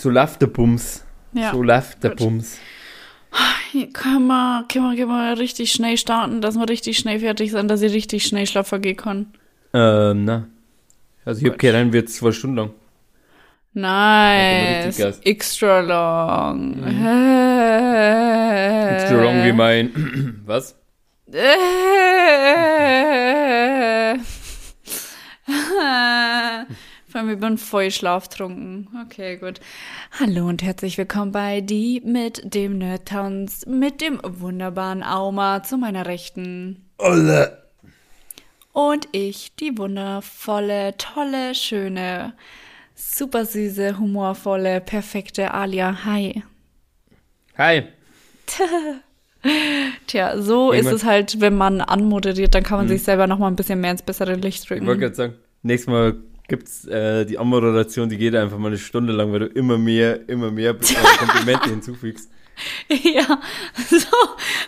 So läuft der Bums. Ja. So läuft der Gut. Bums. Hier Können wir, können, wir, können wir richtig schnell starten, dass wir richtig schnell fertig sind, dass ich richtig schnell schlafen gehen kann? Ähm, na. Also ich hab Gut. gehört, dann wird zwei Stunden lang. Nice. Extra long. Mhm. Extra long wie mein. Was? Äh. Vor allem, ich bin voll schlaftrunken. Okay, gut. Hallo und herzlich willkommen bei Die mit dem Nerdtanz, mit dem wunderbaren Auma zu meiner Rechten. Alle. Und ich, die wundervolle, tolle, schöne, super süße, humorvolle, perfekte Alia. Hi. Hi. Tja, so Irgendwann- ist es halt, wenn man anmoderiert, dann kann man sich selber noch mal ein bisschen mehr ins bessere Licht Ich wollte drücken. gerade sagen, nächstes Mal gibt's äh, die Anmoderation, die geht einfach mal eine Stunde lang, weil du immer mehr, immer mehr äh, Komplimente hinzufügst. Ja, so,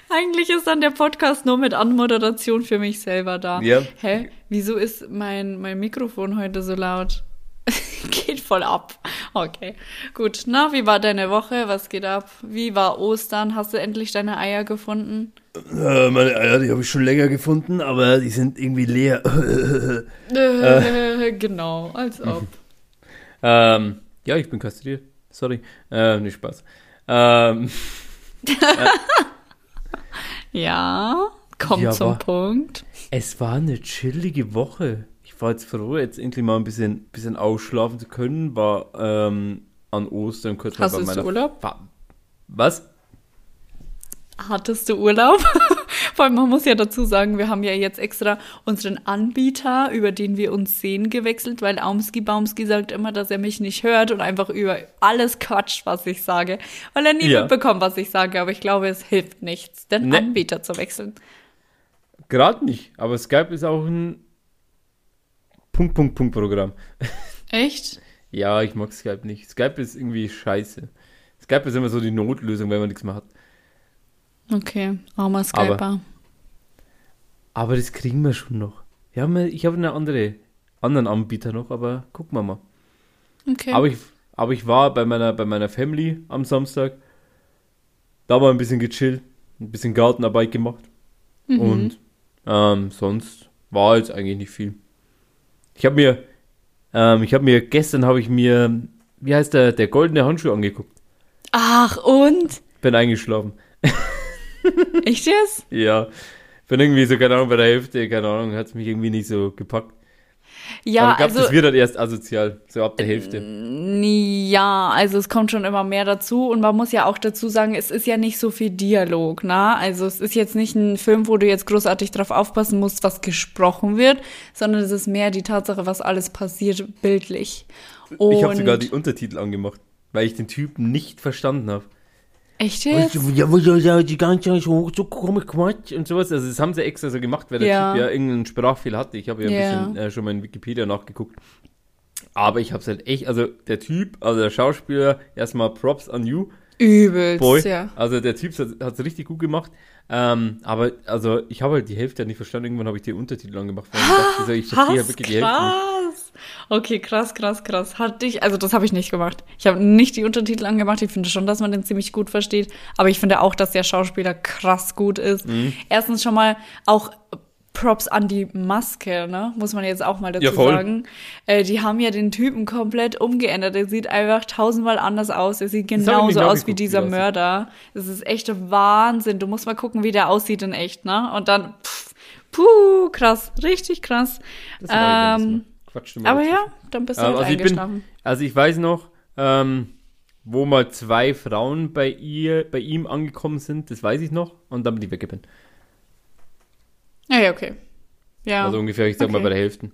eigentlich ist dann der Podcast nur mit Anmoderation für mich selber da. Ja. Hä? Wieso ist mein, mein Mikrofon heute so laut? geht voll ab. Okay, gut. Na, wie war deine Woche? Was geht ab? Wie war Ostern? Hast du endlich deine Eier gefunden? Äh, meine Eier, die habe ich schon länger gefunden, aber die sind irgendwie leer. Äh, genau, als ob. ähm, ja, ich bin kastriert. Sorry. Äh, nicht Spaß. Ähm, Ja, komm Ja, zum Punkt. es war eine chillige Woche. Ich war jetzt froh, jetzt endlich mal ein bisschen, bisschen ausschlafen zu können. War ähm, an Ostern kurz Hast mal du bei meiner Urlaub? Fa Was? Hattest du Urlaub? Vor allem, man muss ja dazu sagen, wir haben ja jetzt extra unseren Anbieter, über den wir uns sehen, gewechselt, weil Aumski Baumski sagt immer, dass er mich nicht hört und einfach über alles quatscht, was ich sage, weil er nie Ja. mitbekommt, was ich sage. Aber ich glaube, es hilft nichts, den Ne. Anbieter zu wechseln. Gerade nicht. Aber Skype ist auch ein Punkt, Punkt, Punkt Programm. Echt? Ja, ich mag Skype nicht. Skype ist irgendwie scheiße. Skype ist immer so die Notlösung, wenn man nichts mehr hat. Okay, armer Skyper. Aber das kriegen wir schon noch. Ja, mir- ich habe eine andere, anderen Anbieter noch, aber gucken wir mal. okay. Aber ich, aber ich war bei meiner, bei meiner Family am Samstag. Da war ein bisschen gechillt, ein bisschen Gartenarbeit gemacht. Mhm. Und ähm, sonst war jetzt eigentlich nicht viel. Ich habe mir, ähm, ich habe mir, gestern habe ich mir, wie heißt der, der goldene Handschuh angeguckt. Ach, und? Bin eingeschlafen. Echt jetzt? Ja. Bin irgendwie so, keine Ahnung, bei der Hälfte, keine Ahnung, hat es mich irgendwie nicht so gepackt. Ja, Aber ich glaube, also. das wird dann erst asozial, so ab der Hälfte. Ja, also es kommt schon immer mehr dazu und man muss ja auch dazu sagen, es ist ja nicht so viel Dialog, ne? Also es ist jetzt nicht ein Film, wo du jetzt großartig drauf aufpassen musst, was gesprochen wird, sondern es ist mehr die Tatsache, was alles passiert bildlich. Und Ich habe sogar die Untertitel angemacht, weil ich den Typen nicht verstanden habe. Echt jetzt? Ja, wo ja, ja, die ganze Zeit so, so komisch Quatsch und sowas. Also das haben sie extra so gemacht, weil der Ja. Typ ja irgendeinen Sprachfehler hatte. Ich habe ja ein Ja. bisschen äh, schon mal in Wikipedia nachgeguckt. Aber ich habe es halt echt, also der Typ, also der Schauspieler, erstmal Props an you, Übelst, Boy. ja. Also der Typ hat es richtig gut gemacht. Ähm, aber also ich habe halt die Hälfte nicht verstanden. Irgendwann habe ich die Untertitel angemacht. Weil ich dachte, so, ich verstehe ja Krass, wirklich die Hälfte nicht. Okay, krass, krass, krass. Hatte ich, also das habe ich nicht gemacht. Ich habe nicht die Untertitel angemacht. Ich finde schon, dass man den ziemlich gut versteht. Aber ich finde auch, dass der Schauspieler krass gut ist. Mhm. Erstens schon mal auch Props an die Maske, ne? Muss man jetzt auch mal dazu Ja, sagen. Äh, die haben ja den Typen komplett umgeändert. Er sieht einfach tausendmal anders aus. Er sieht genauso aus wie dieser Mörder. Das ist echt Wahnsinn. Du musst mal gucken, wie der aussieht in echt, ne? Und dann, pff, puh, krass, richtig krass. Das Ähm, das mal. Quatsch, du mal aber ja, dann bist du Ähm, halt also, ich bin, eingeschlafen. also ich weiß noch, ähm, wo mal zwei Frauen bei ihr, bei ihm angekommen sind, das weiß ich noch, und dann bin ich weggepennt. Ja, ja, okay. Ja, Also ungefähr, ich sag mal Okay. bei der Hälfte.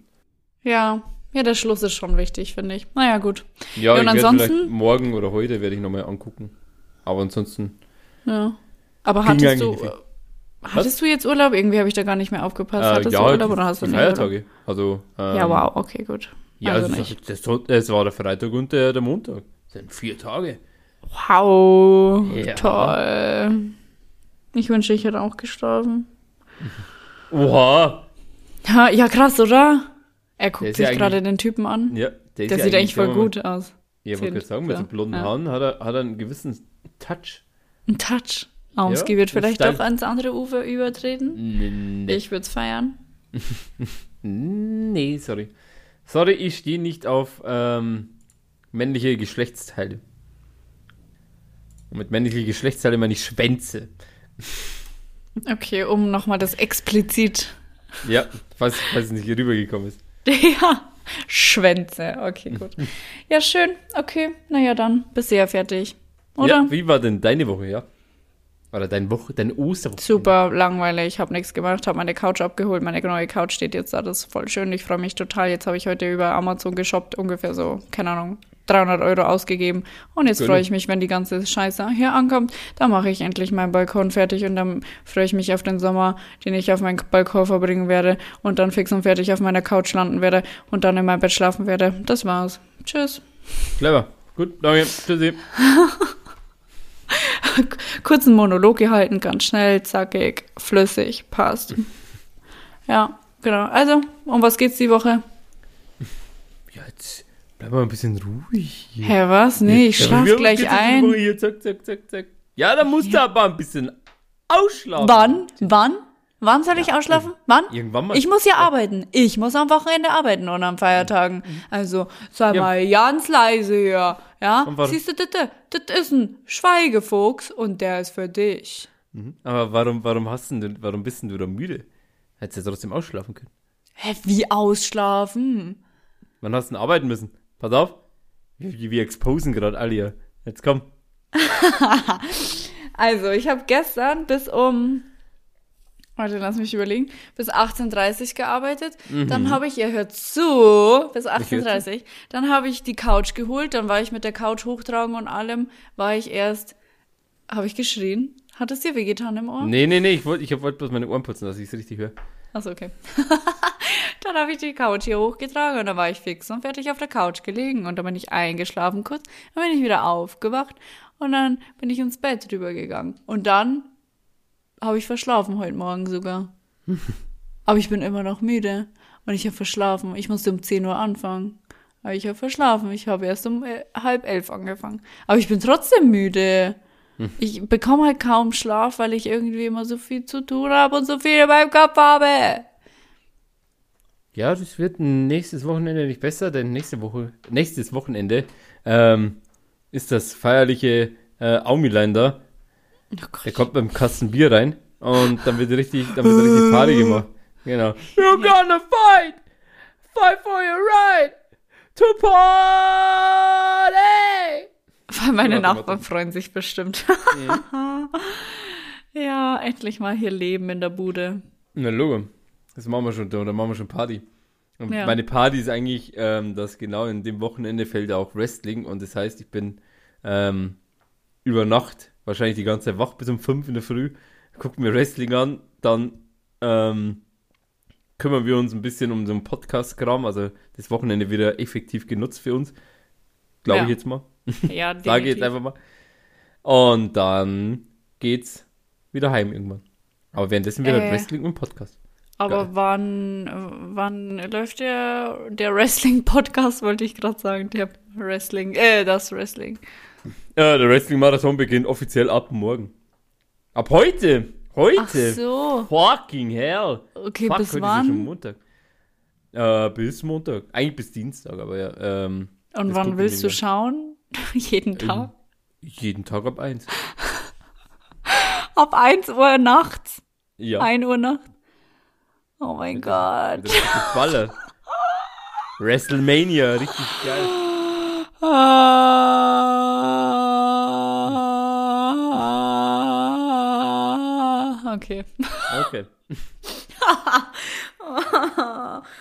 ja. Ja, der Schluss ist schon wichtig, finde ich. Naja, gut. Ja, Ja, und ansonsten? morgen oder heute werde ich nochmal angucken. Aber ansonsten, Ja. Aber hattest du, viel. Hattest du jetzt Urlaub? Irgendwie habe ich da gar nicht mehr aufgepasst. äh, hattest ja, du Urlaub oder hast du nicht Urlaub? Feiertage. Also, ähm, Ja, wow, okay, gut. Ja, also das, das, das war der Freitag und der, der Montag. Das sind vier Tage. Wow, Ja. toll. Ich wünschte, ich hätte auch gestorben. Oha! Ja, ja, krass, oder? Er guckt sich ja gerade den Typen an. Ja, der, Der sieht eigentlich voll gut aus. Ja, ich wollte gerade sagen, mit So, so blonden ja. Haaren hat er, hat er einen gewissen Touch. Ein Touch. Ausgie wird das vielleicht doch ans andere Ufer übertreten. Nee, Ich würde es feiern. nee, sorry. Sorry, ich stehe nicht auf ähm, männliche Geschlechtsteile. Und mit männliche Geschlechtsteile meine ich Schwänze. Okay, um nochmal das explizit. Ja, falls, falls es nicht hier rübergekommen ist. ja, Schwänze. Okay, gut. Ja, schön. Okay, naja, dann ja fertig. Oder? Ja, wie war denn deine Woche, ja? Oder deine Woche, deine Osterwoche? Super langweilig, habe nichts gemacht, habe meine Couch abgeholt, meine neue Couch steht jetzt da, das ist voll schön, ich freue mich total. Jetzt habe ich heute über Amazon geshoppt, ungefähr so, keine Ahnung, 300 Euro ausgegeben und jetzt freue ich mich, wenn die ganze Scheiße hier ankommt, dann mache ich endlich meinen Balkon fertig und dann freue ich mich auf den Sommer, den ich auf meinem Balkon verbringen werde und dann fix und fertig auf meiner Couch landen werde und dann in meinem Bett schlafen werde. Das war's. Tschüss. Clever. Gut, danke. Tschüssi. Kurzen Monolog gehalten, ganz schnell, zackig, flüssig, passt. Ja, genau. Also, um was geht's die Woche? Ja, jetzt bleib mal ein bisschen ruhig. Hä, was? Nee, ich Ja, schlaf gleich ein. zack, zack, zack. Ja, dann musst du aber ein bisschen ausschlafen. Wann? Wann? Wann soll ich ausschlafen? Wann? Irgendwann mal. Ich muss ja arbeiten. Ich muss am Wochenende arbeiten und an Feiertagen. Also, sei Ja. mal ganz leise hier. Ja? Siehst du, das, das ist ein Schweigefuchs und der ist für dich. Mhm. Aber warum, warum hast du denn, warum bist denn du da müde? Hättest du ja trotzdem ausschlafen können. Hä, wie ausschlafen? Wann hast du denn arbeiten müssen? Pass auf. Wir, wir exposen gerade alle hier. Jetzt komm. Also, ich habe gestern bis um, warte, lass mich überlegen, bis 18.30 gearbeitet. Dann habe ich, ihr hört zu, bis 18.30 Dann habe ich die Couch geholt, dann war ich mit der Couch hochtragen und allem, war ich erst, habe ich geschrien? Hat es dir wehgetan im Ohr? Nee, nee, nee, ich wollte ich wollt bloß meine Ohren putzen, dass ich es richtig höre. Achso, okay. dann habe ich die Couch hier hochgetragen und dann war ich fix und fertig auf der Couch gelegen und dann bin ich eingeschlafen kurz, dann bin ich wieder aufgewacht und dann bin ich ins Bett rübergegangen. Und dann habe ich verschlafen heute Morgen sogar. Aber ich bin immer noch müde und ich habe verschlafen. Ich musste um 10 Uhr anfangen. Aber ich habe verschlafen. Ich habe erst um äh, halb elf angefangen. Aber ich bin trotzdem müde. Ich bekomme halt kaum Schlaf, weil ich irgendwie immer so viel zu tun habe und so viel in meinem Kopf habe. Ja, das wird nächstes Wochenende nicht besser, denn nächste Woche, nächstes Wochenende ähm, ist das feierliche äh, Aumilein da. Oh. Der kommt mit einem Kasten Bier rein und dann wird richtig, dann wird richtig Party gemacht. Genau. You're gonna fight! Fight for your right to party! Weil meine Warte, warte. Nachbarn freuen sich bestimmt. ja, endlich mal hier leben in der Bude. Na Logo. Das machen wir schon, da da machen wir schon Party. Und Ja. meine Party ist eigentlich, ähm, dass genau in dem Wochenende fällt auch Wrestling und das heißt, ich bin ähm, über Nacht wahrscheinlich die ganze wach bis um 5 in der Früh, gucken mir Wrestling an, dann ähm, kümmern wir uns ein bisschen um so einen Podcast-Kram, also das Wochenende wieder effektiv genutzt für uns. Glaube Ja. ich jetzt mal. Ja, Sage ich jetzt einfach mal. Und dann geht's wieder heim irgendwann. Aber währenddessen wieder Äh. Wrestling und Podcast. Aber Geil. wann, wann läuft der, der Wrestling-Podcast, wollte ich gerade sagen. Der Wrestling, äh, das Wrestling. Ja, der Wrestling-Marathon beginnt offiziell ab morgen. Ab heute! Heute! Ach so. Fucking hell! Okay, Fuck, bis heute ist ja schon wann? Montag. Äh, bis Montag. Eigentlich bis Dienstag, aber ja. Ähm, Und wann willst du schauen? Jeden Tag? jeden Tag ab eins. Ab 1 Uhr nachts? Ja. 1 Uhr nachts? Oh mein Gott. Das ist geballert. WrestleMania, richtig geil. Ah, Okay. Okay.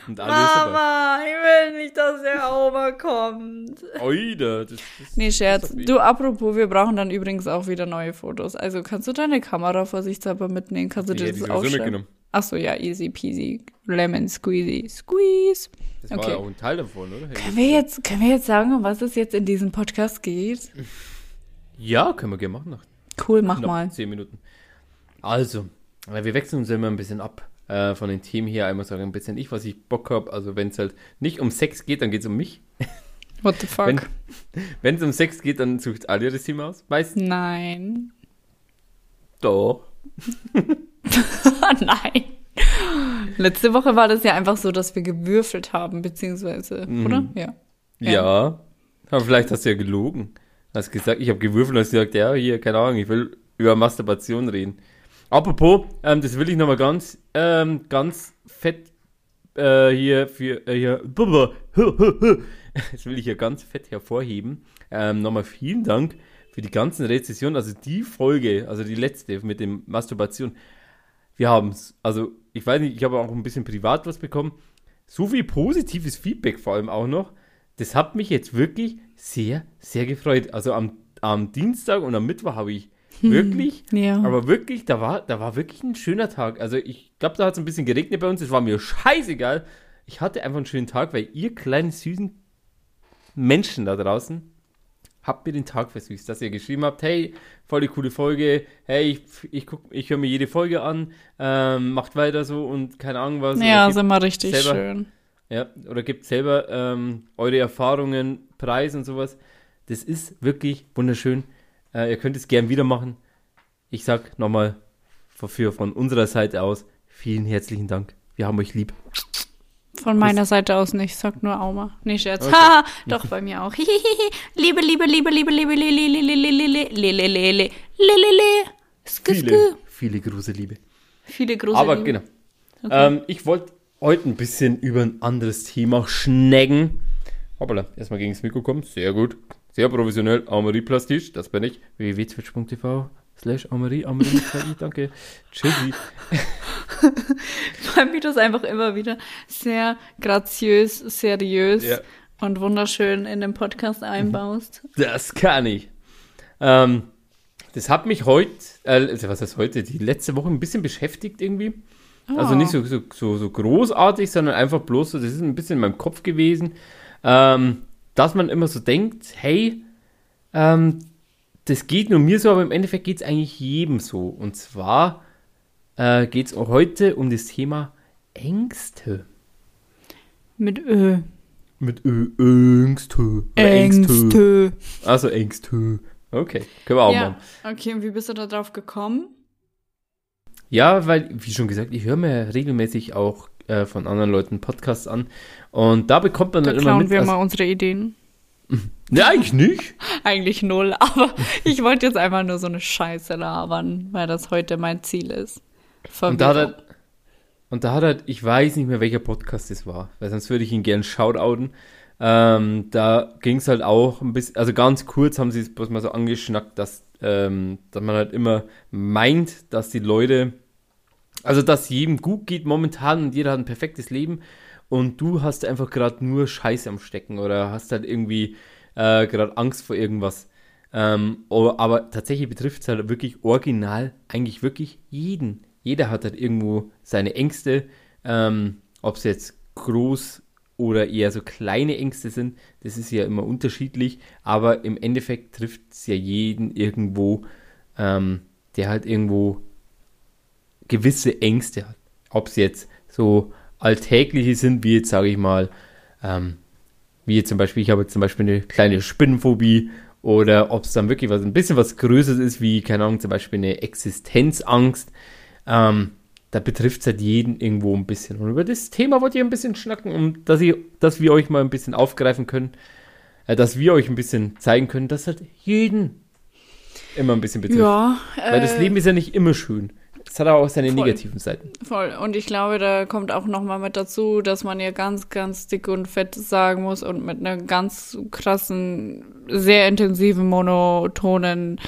Und dabei. Mama, ich will nicht, dass der Oma kommt. Oida, das, das, Nee, Scherz. Du, apropos, wir brauchen dann übrigens auch wieder neue Fotos. Also kannst du deine Kamera vorsichtshalber mitnehmen? Kannst du dir das aufschreiben? mitgenommen. Ach so, ja, easy peasy. Lemon squeezy. Squeeze. Das war Okay. ja auch ein Teil davon, oder? Können wir jetzt, können wir jetzt sagen, um was es jetzt in diesem Podcast geht? Ja, können wir gerne machen. Cool, mach mal. 10 Minuten. Also, weil wir wechseln uns immer ein bisschen ab äh, von den Themen hier. Einmal sagen ein bisschen ich, was ich Bock habe. Also, wenn es halt nicht um Sex geht, dann geht es um mich. What the fuck? Wenn es um Sex geht, dann sucht Alia das Thema aus. Meistens. Nein. Doch. Nein. Letzte Woche war das ja einfach so, dass wir gewürfelt haben, beziehungsweise, Mhm. oder? Ja. Ja. Ja. Aber vielleicht hast du ja gelogen. Hast gesagt, ich habe gewürfelt und hast gesagt, ja, hier, keine Ahnung, ich will über Masturbation reden. Apropos, ähm, das will ich nochmal ganz, ähm, ganz fett äh, hier für, äh, hier, das will ich hier ganz fett hervorheben. Ähm, nochmal vielen Dank für die ganzen Rezessionen. Also die Folge, also die letzte mit dem Masturbation. Wir haben's. Also, ich weiß nicht, ich habe auch ein bisschen privat was bekommen. So viel positives Feedback vor allem auch noch. Das hat mich jetzt wirklich sehr, sehr gefreut. Also am, am Dienstag und am Mittwoch habe ich wirklich, Ja. aber wirklich, da war, da war wirklich ein schöner Tag. Also ich glaube, da hat es ein bisschen geregnet bei uns. Es war mir scheißegal. Ich hatte einfach einen schönen Tag, weil ihr kleinen süßen Menschen da draußen habt mir den Tag versüßt, dass ihr geschrieben habt, hey, voll die coole Folge, hey, ich, ich, guck, ich höre mir jede Folge an, ähm, macht weiter so und keine Ahnung was. ja, ist immer richtig selber- schön. ja, oder gebt selber ähm, eure Erfahrungen, Preis und sowas. Das ist wirklich wunderschön. Äh, ihr könnt es gern wieder machen. Ich sag nochmal dafür von unserer Seite aus vielen herzlichen Dank. Wir haben euch lieb. Von meiner Seite aus nicht, sagt nur Auma. Nee, Scherz. Okay. Doch bei mir auch. liebe, liebe, liebe, liebe, liebe, liebe, liebe, viele große Liebe. Viele große Aber Liebe. genau. Okay. Ähm, ich wollte heute ein bisschen über ein anderes Thema schnecken. Hoppala, erstmal gegen das Mikro kommen. Sehr gut. Sehr professionell. Amorie Plastisch, das bin ich. www.twitch.tv slash Amorie, Amorie mit zwei i, danke. Tschüssi. Weil wie du es einfach immer wieder sehr graziös, seriös Ja. und wunderschön in den Podcast einbaust. Das kann ich. Ähm, das hat mich heute, äh, also was heißt heute, die letzte Woche ein bisschen beschäftigt irgendwie. Also Oh. nicht so, so, so, so großartig, sondern einfach bloß so, das ist ein bisschen in meinem Kopf gewesen, ähm, dass man immer so denkt, hey, ähm, das geht nur mir so, aber im Endeffekt geht es eigentlich jedem so. Und zwar äh, geht es auch heute um das Thema Ängste. Mit Ö. Mit Ö, Ängste. Oder Ängste. Also Ängste. Okay, können wir auch machen. Ja, okay, und wie bist du da drauf gekommen? Ja, weil, wie schon gesagt, ich höre mir regelmäßig auch äh, von anderen Leuten Podcasts an. Und da bekommt man Da dann immer klauen mit. wir mal unsere Ideen. ne, eigentlich nicht. Eigentlich null, aber ich wollte jetzt einfach nur so eine Scheiße labern, weil das heute mein Ziel ist. Und da hat er, und da hat er, ich weiß nicht mehr, welcher Podcast das war, weil sonst würde ich ihn gern shoutouten. Ähm, da ging es halt auch ein bisschen, also ganz kurz haben sie es bloß mal so angeschnackt, dass, ähm, dass man halt immer meint, dass die Leute, also dass jedem gut geht momentan und jeder hat ein perfektes Leben und du hast einfach gerade nur Scheiße am Stecken oder hast halt irgendwie äh, gerade Angst vor irgendwas. Ähm, aber tatsächlich betrifft es halt wirklich original eigentlich wirklich jeden. Jeder hat halt irgendwo seine Ängste, ähm, ob es jetzt groß oder eher so kleine Ängste sind, das ist ja immer unterschiedlich, aber im Endeffekt trifft es ja jeden irgendwo, ähm, der halt irgendwo gewisse Ängste hat. Ob es jetzt so alltägliche sind, wie jetzt sage ich mal, ähm, wie jetzt zum Beispiel, ich habe jetzt zum Beispiel eine kleine Spinnenphobie oder ob es dann wirklich was ein bisschen was Größeres ist, wie, keine Ahnung, zum Beispiel eine Existenzangst. Ähm, da betrifft es halt jeden irgendwo ein bisschen. Und über das Thema wollt ihr ein bisschen schnacken, um dass, ihr, dass wir euch mal ein bisschen aufgreifen können, äh, dass wir euch ein bisschen zeigen können, dass halt jeden immer ein bisschen betrifft. Ja, Weil das äh, Leben ist ja nicht immer schön. Es hat auch seine voll. negativen Seiten. Voll. Und ich glaube, da kommt auch noch mal mit dazu, dass man ja ganz, ganz dick und fett sagen muss und mit einer ganz krassen, sehr intensiven, monotonen,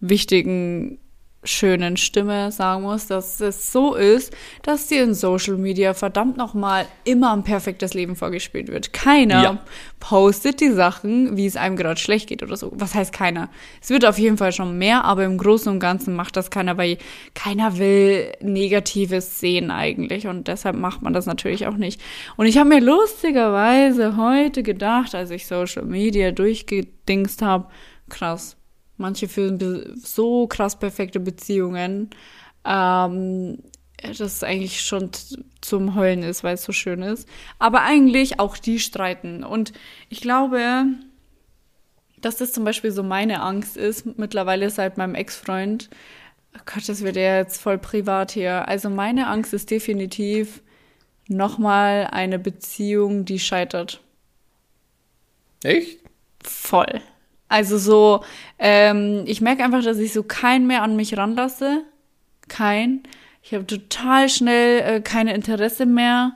wichtigen, schönen Stimme sagen muss, dass es so ist, dass dir in Social Media verdammt noch mal immer ein perfektes Leben vorgespielt wird. Keiner Ja. postet die Sachen, wie es einem gerade schlecht geht oder so. Was heißt keiner? Es wird auf jeden Fall schon mehr, aber im Großen und Ganzen macht das keiner, weil keiner will Negatives sehen eigentlich und deshalb macht man das natürlich auch nicht. Und ich habe mir lustigerweise heute gedacht, als ich Social Media durchgedingst habe, krass, manche führen so krass perfekte Beziehungen. Ähm, das eigentlich schon zum Heulen ist, weil es so schön ist. Aber eigentlich auch die streiten. Und ich glaube, dass das zum Beispiel so meine Angst ist, mittlerweile seit meinem Ex-Freund. Oh Gott, das wird ja jetzt voll privat hier. Also meine Angst ist definitiv nochmal eine Beziehung, die scheitert. Echt? Voll. Also so, ähm, ich merke einfach, dass ich so keinen mehr an mich ranlasse. Kein. Ich habe total schnell äh, keine Interesse mehr.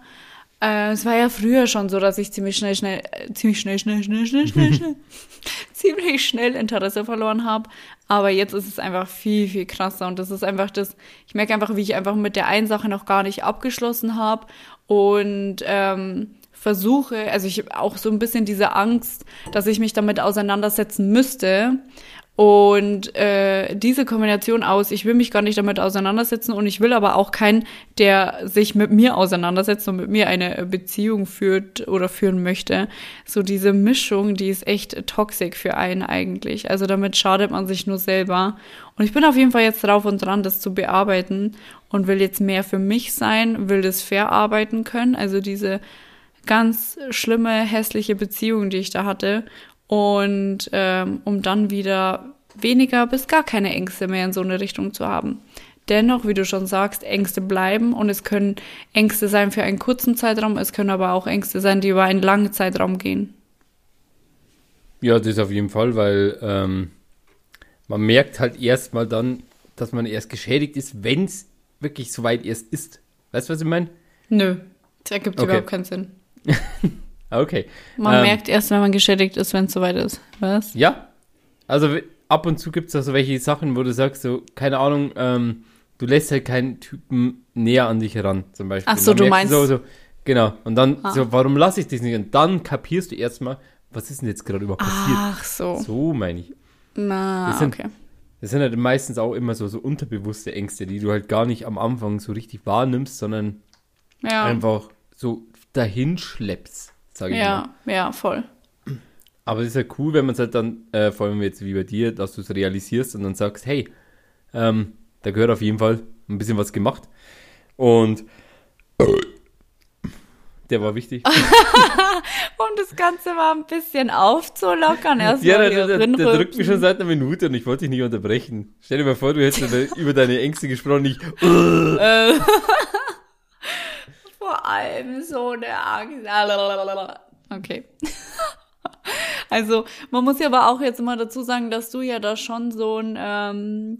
Äh, es war ja früher schon so, dass ich ziemlich schnell, schnell, äh, ziemlich schnell, schnell, schnell, schnell, schnell, schnell, ziemlich schnell Interesse verloren habe. Aber jetzt ist es einfach viel, viel krasser. Und das ist einfach das, ich merke einfach, wie ich einfach mit der einen Sache noch gar nicht abgeschlossen habe. Und ähm, versuche, also ich auch so ein bisschen diese Angst, dass ich mich damit auseinandersetzen müsste. Und äh, diese Kombination aus, ich will mich gar nicht damit auseinandersetzen und ich will aber auch keinen, der sich mit mir auseinandersetzt und mit mir eine Beziehung führt oder führen möchte. So diese Mischung, die ist echt toxisch für einen eigentlich. Also damit schadet man sich nur selber. Und ich bin auf jeden Fall jetzt drauf und dran, das zu bearbeiten und will jetzt mehr für mich sein, will das verarbeiten können. Also diese ganz schlimme, hässliche Beziehung, die ich da hatte und ähm, um dann wieder weniger bis gar keine Ängste mehr in so eine Richtung zu haben. Dennoch, wie du schon sagst, Ängste bleiben und es können Ängste sein für einen kurzen Zeitraum, es können aber auch Ängste sein, die über einen langen Zeitraum gehen. Ja, das auf jeden Fall, weil ähm, man merkt halt erstmal dann, dass man erst geschädigt ist, wenn es wirklich so weit erst ist. Weißt du, was ich meine? Nö, das ergibt okay. überhaupt keinen Sinn. okay. Man ähm, merkt erst, wenn man geschädigt ist, wenn es soweit ist. Was? Ja. Also ab und zu gibt es auch so welche Sachen, wo du sagst, so, keine Ahnung, ähm, du lässt halt keinen Typen näher an dich heran, zum Beispiel. Ach so, du meinst. So, so, genau. Und dann, ah. so, warum lasse ich dich nicht? Und dann kapierst du erstmal, was ist denn jetzt gerade überhaupt passiert? Ach so. So meine ich. Na, das sind, okay. Das sind halt meistens auch immer so, so unterbewusste Ängste, die du halt gar nicht am Anfang so richtig wahrnimmst, sondern ja. einfach so dahin schleppst, sage ich ja, mal. Ja, voll. Aber es ist ja cool, wenn man es halt dann, äh, vor allem jetzt wie bei dir, dass du es realisierst und dann sagst, hey, ähm, da gehört auf jeden Fall ein bisschen was gemacht. Und der war wichtig. um das Ganze mal ein bisschen aufzulockern. Erstmal ja, der, der, der, der drückt mich schon seit einer Minute und ich wollte dich nicht unterbrechen. Stell dir mal vor, du hättest über deine Ängste gesprochen, nicht. Vor allem so eine Angst. Okay. Also man muss ja aber auch jetzt immer dazu sagen, dass du ja da schon so ein ähm,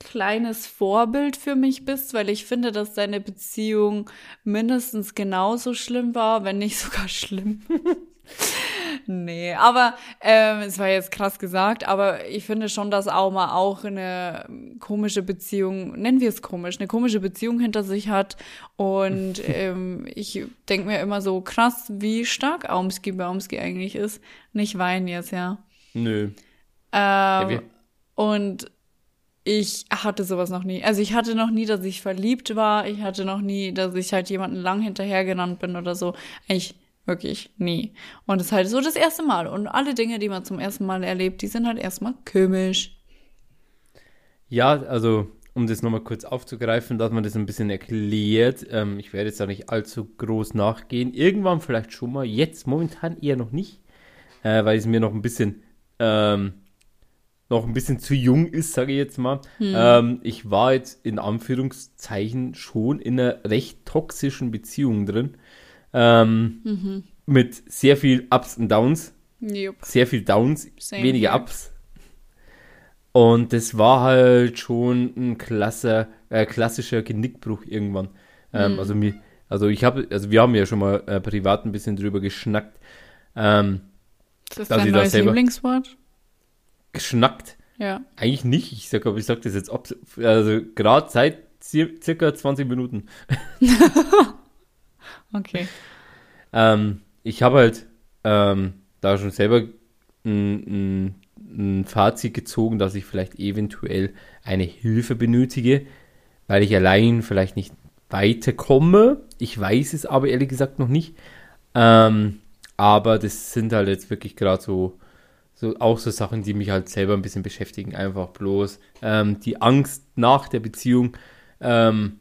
kleines Vorbild für mich bist, weil ich finde, dass deine Beziehung mindestens genauso schlimm war, wenn nicht sogar schlimm. nee, aber ähm, es war jetzt krass gesagt, aber ich finde schon, dass Auma auch eine komische Beziehung, nennen wir es komisch, eine komische Beziehung hinter sich hat. Und ähm, ich denke mir immer so krass, wie stark Aumski Baumski eigentlich ist. Nicht weinen jetzt, ja. Nö. Ähm, ja, und ich hatte sowas noch nie. Also ich hatte noch nie, dass ich verliebt war. Ich hatte noch nie, dass ich halt jemanden lang hinterher genannt bin oder so. Eigentlich Wirklich nie. Und es ist halt so das erste Mal. Und alle Dinge, die man zum ersten Mal erlebt, die sind halt erstmal komisch. Ja, also um das nochmal kurz aufzugreifen, dass man das ein bisschen erklärt. Ähm, ich werde jetzt da nicht allzu groß nachgehen. Irgendwann vielleicht schon mal, jetzt momentan eher noch nicht, äh, weil es mir noch ein bisschen ähm, noch ein bisschen zu jung ist, sage ich jetzt mal. Hm. Ähm, ich war jetzt in Anführungszeichen schon in einer recht toxischen Beziehung drin. Ähm, mhm. Mit sehr viel Ups und Downs. Yep. Sehr viel Downs, Same weniger here. Ups. Und das war halt schon ein klasse, äh, klassischer Genickbruch irgendwann. Ähm, mhm. Also mir, also ich habe, also wir haben ja schon mal äh, privat ein bisschen drüber geschnackt. Ähm, ist das dein neues Lieblingswort? Geschnackt? Ja. Eigentlich nicht. Ich sag, aber ich sag das jetzt also gerade seit circa 20 Minuten. Okay. Ähm, ich habe halt ähm, da schon selber ein, ein, ein Fazit gezogen, dass ich vielleicht eventuell eine Hilfe benötige, weil ich allein vielleicht nicht weiterkomme. Ich weiß es aber ehrlich gesagt noch nicht. Ähm, aber das sind halt jetzt wirklich gerade so, so auch so Sachen, die mich halt selber ein bisschen beschäftigen. Einfach bloß ähm, die Angst nach der Beziehung ähm,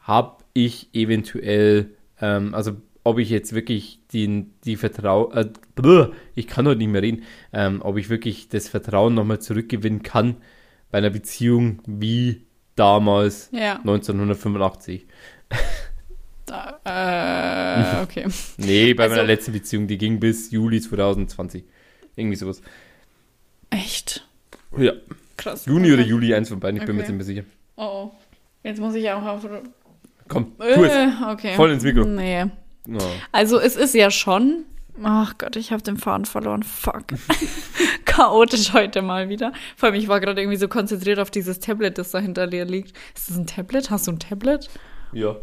habe ich eventuell, ähm, also ob ich jetzt wirklich die, die Vertrauen, äh, ich kann heute nicht mehr reden, ähm, ob ich wirklich das Vertrauen nochmal zurückgewinnen kann bei einer Beziehung wie damals Ja. 1985. Da, äh, okay. Nee, bei Also- meiner letzten Beziehung, die ging bis Juli 2020. Irgendwie sowas. Echt? Ja, Krass. Juni oder. Juli, eins von beiden, ich bin mir Okay. jetzt nicht mehr sicher. Oh, oh. Jetzt muss ich auch auf. Komm, tu es. Äh, okay. Voll ins Mikro. Nee. Oh. Also es ist ja schon. Ach Gott, ich habe den Faden verloren. Fuck. Chaotisch heute mal wieder. Vor allem, ich war gerade irgendwie so konzentriert auf dieses Tablet, das da hinter dir liegt. Ist das ein Tablet? Hast du ein Tablet? Ja.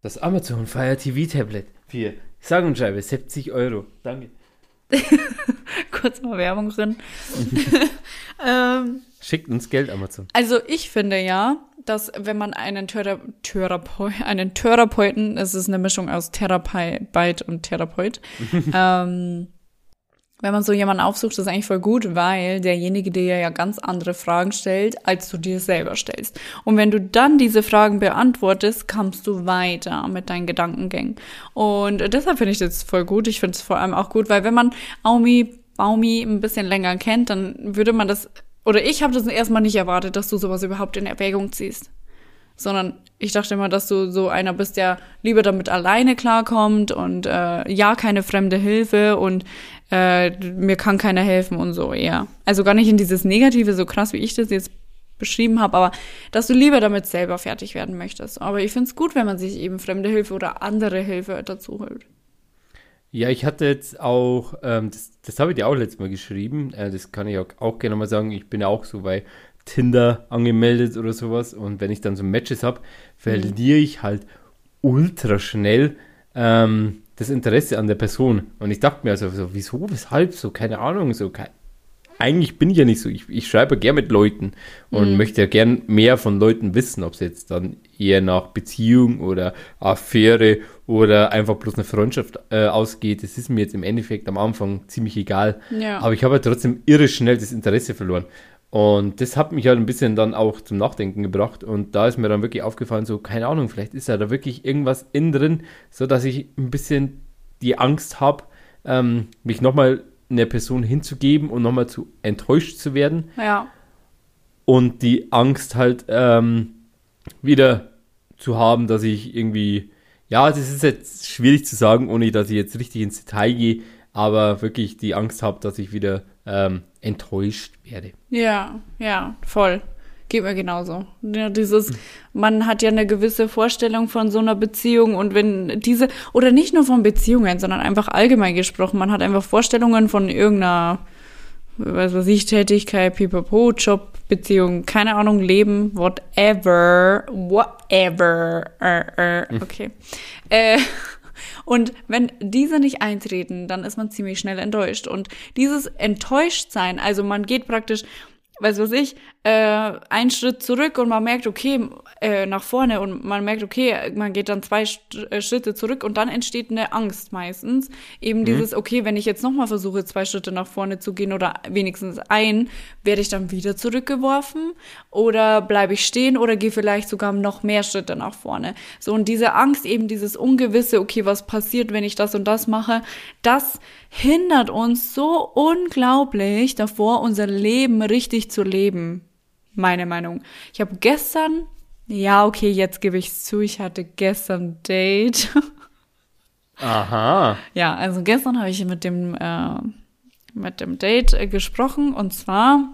Das Amazon Fire TV Tablet. Für sage und schreibe 70 Euro. Danke. Kurz mal Werbung drin. ähm, Schickt uns Geld, Amazon. also ich finde ja, dass wenn man einen Thera Therapeut, einen Therapeuten, es ist eine Mischung aus Therapeut und Therapeut, ähm, wenn man so jemanden aufsucht, ist das eigentlich voll gut, weil derjenige dir ja ganz andere Fragen stellt, als du dir selber stellst. Und wenn du dann diese Fragen beantwortest, kommst du weiter mit deinen Gedankengängen. Und deshalb finde ich das voll gut. Ich finde es vor allem auch gut, weil wenn man Aumi, Baumi ein bisschen länger kennt, dann würde man das, oder ich habe das erstmal nicht erwartet, dass du sowas überhaupt in Erwägung ziehst sondern ich dachte immer, dass du so einer bist, der lieber damit alleine klarkommt und äh, ja, keine fremde Hilfe und äh, mir kann keiner helfen und so eher. Also gar nicht in dieses Negative, so krass wie ich das jetzt beschrieben habe, aber dass du lieber damit selber fertig werden möchtest. Aber ich finde es gut, wenn man sich eben fremde Hilfe oder andere Hilfe dazu holt. Ja, ich hatte jetzt auch, ähm, das, das habe ich dir auch letztes Mal geschrieben, äh, das kann ich auch, auch gerne mal sagen, ich bin ja auch so bei Tinder angemeldet oder sowas und wenn ich dann so Matches habe, verliere ich halt ultra schnell ähm, das Interesse an der Person. Und ich dachte mir also so, wieso, weshalb, so, keine Ahnung, so, ke eigentlich bin ich ja nicht so, ich, ich schreibe gern mit Leuten und möchte ja gern mehr von Leuten wissen, ob es jetzt dann eher nach Beziehung oder Affäre oder einfach bloß eine Freundschaft äh, ausgeht. Das ist mir jetzt im Endeffekt am Anfang ziemlich egal. Ja. Aber ich habe halt trotzdem irre schnell das Interesse verloren. Und das hat mich halt ein bisschen dann auch zum Nachdenken gebracht. Und da ist mir dann wirklich aufgefallen, so, keine Ahnung, vielleicht ist ja da wirklich irgendwas innen drin, so dass ich ein bisschen die Angst habe, ähm, mich nochmal einer Person hinzugeben und nochmal zu enttäuscht zu werden. Ja. Und die Angst halt ähm, wieder zu haben, dass ich irgendwie, ja, das ist jetzt schwierig zu sagen, ohne dass ich jetzt richtig ins Detail gehe, aber wirklich die Angst habe, dass ich wieder ähm, enttäuscht werde. Ja, ja, voll. Geht mir genauso. Ja, dieses, man hat ja eine gewisse Vorstellung von so einer Beziehung und wenn diese, oder nicht nur von Beziehungen, sondern einfach allgemein gesprochen, man hat einfach Vorstellungen von irgendeiner, was weiß ich, Tätigkeit, Pipapo, Job, Beziehung, keine Ahnung, Leben, whatever, whatever, äh, äh, okay. Äh, und wenn diese nicht eintreten, dann ist man ziemlich schnell enttäuscht. Und dieses Enttäuschtsein, also man geht praktisch, weiß was ich, äh, einen Schritt zurück und man merkt, okay, äh, nach vorne und man merkt, okay, man geht dann zwei äh, Schritte zurück und dann entsteht eine Angst meistens. Eben dieses, okay, wenn ich jetzt nochmal versuche, zwei Schritte nach vorne zu gehen oder wenigstens ein, werde ich dann wieder zurückgeworfen oder bleibe ich stehen oder gehe vielleicht sogar noch mehr Schritte nach vorne. So, und diese Angst, eben dieses Ungewisse, okay, was passiert, wenn ich das und das mache, das hindert uns so unglaublich davor, unser Leben richtig zu leben. Meine Meinung. Ich habe gestern, ja, okay, jetzt gebe ich zu, ich hatte gestern Date. Aha. ja, also gestern habe ich mit dem, äh, mit dem Date äh, gesprochen und zwar,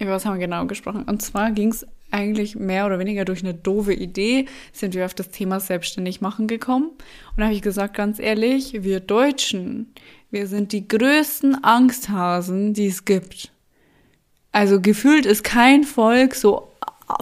über was haben wir genau gesprochen? Und zwar ging es eigentlich mehr oder weniger durch eine doofe Idee, sind wir auf das Thema selbstständig machen gekommen. Und da habe ich gesagt, ganz ehrlich, wir Deutschen, wir sind die größten Angsthasen, die es gibt. Also gefühlt ist kein Volk so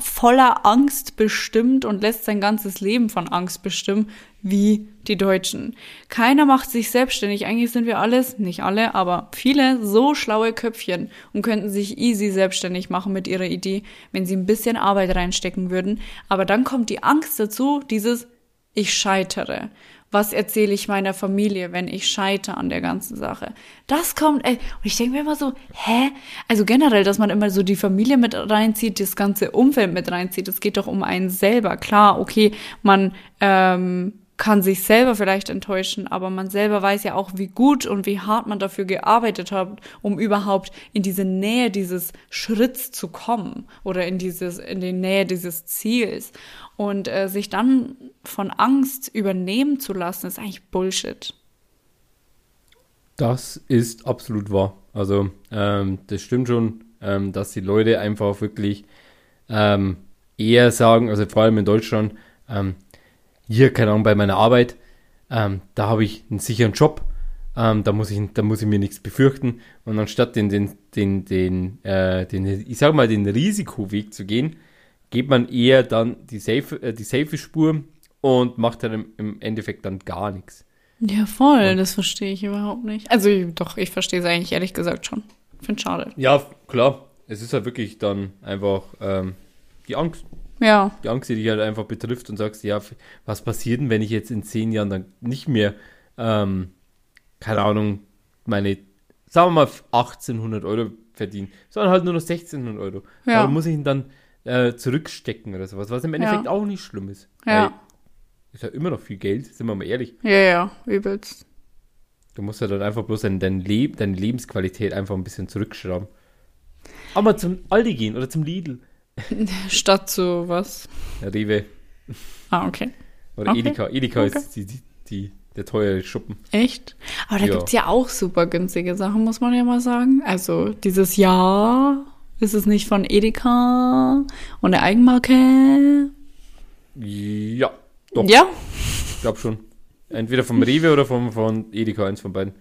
voller Angst bestimmt und lässt sein ganzes Leben von Angst bestimmen wie die Deutschen. Keiner macht sich selbstständig. Eigentlich sind wir alles, nicht alle, aber viele so schlaue Köpfchen und könnten sich easy selbstständig machen mit ihrer Idee, wenn sie ein bisschen Arbeit reinstecken würden. Aber dann kommt die Angst dazu, dieses ich scheitere. Was erzähle ich meiner Familie, wenn ich scheite an der ganzen Sache? Das kommt, ey, und ich denke mir immer so, hä? Also generell, dass man immer so die Familie mit reinzieht, das ganze Umfeld mit reinzieht, es geht doch um einen selber. Klar, okay, man ähm, kann sich selber vielleicht enttäuschen, aber man selber weiß ja auch, wie gut und wie hart man dafür gearbeitet hat, um überhaupt in diese Nähe dieses Schritts zu kommen oder in dieses, in die Nähe dieses Ziels. Und äh, sich dann von Angst übernehmen zu lassen, ist eigentlich Bullshit. Das ist absolut wahr. Also, ähm, das stimmt schon, ähm, dass die Leute einfach wirklich ähm, eher sagen, also vor allem in Deutschland, ähm, hier, keine Ahnung, bei meiner Arbeit, ähm, da habe ich einen sicheren Job, ähm, da, muss ich, da muss ich mir nichts befürchten. Und anstatt den, den, den, den, äh, den ich sag mal, den Risikoweg zu gehen, geht man eher dann die safe, äh, die safe Spur und macht dann im, im Endeffekt dann gar nichts. Ja, voll, und, das verstehe ich überhaupt nicht. Also doch, ich verstehe es eigentlich ehrlich gesagt schon. Finde schade. Ja, klar. Es ist halt wirklich dann einfach ähm, die Angst. Ja. Die Angst, die dich halt einfach betrifft und sagst, ja, was passiert denn, wenn ich jetzt in zehn Jahren dann nicht mehr, ähm, keine Ahnung, meine, sagen wir mal 1800 Euro verdiene, sondern halt nur noch 1600 Euro. Ja. Aber muss ich ihn dann äh, zurückstecken oder sowas, was im Endeffekt ja. auch nicht schlimm ist. Ja. Ist ja immer noch viel Geld, sind wir mal ehrlich. Ja, ja, übelst. Du musst ja dann einfach bloß dein, dein Leb, deine Lebensqualität einfach ein bisschen zurückschrauben. Aber zum Aldi gehen oder zum Lidl. Statt zu was? Rewe. Ah, okay. Oder okay. Edeka. Edeka okay. ist die, die, die, der teure Schuppen. Echt? Aber da ja. gibt es ja auch super günstige Sachen, muss man ja mal sagen. Also dieses Jahr ist es nicht von Edeka und der Eigenmarke? Ja, doch. Ja? Ich glaube schon. Entweder vom Rewe oder vom, von Edeka, eins von beiden.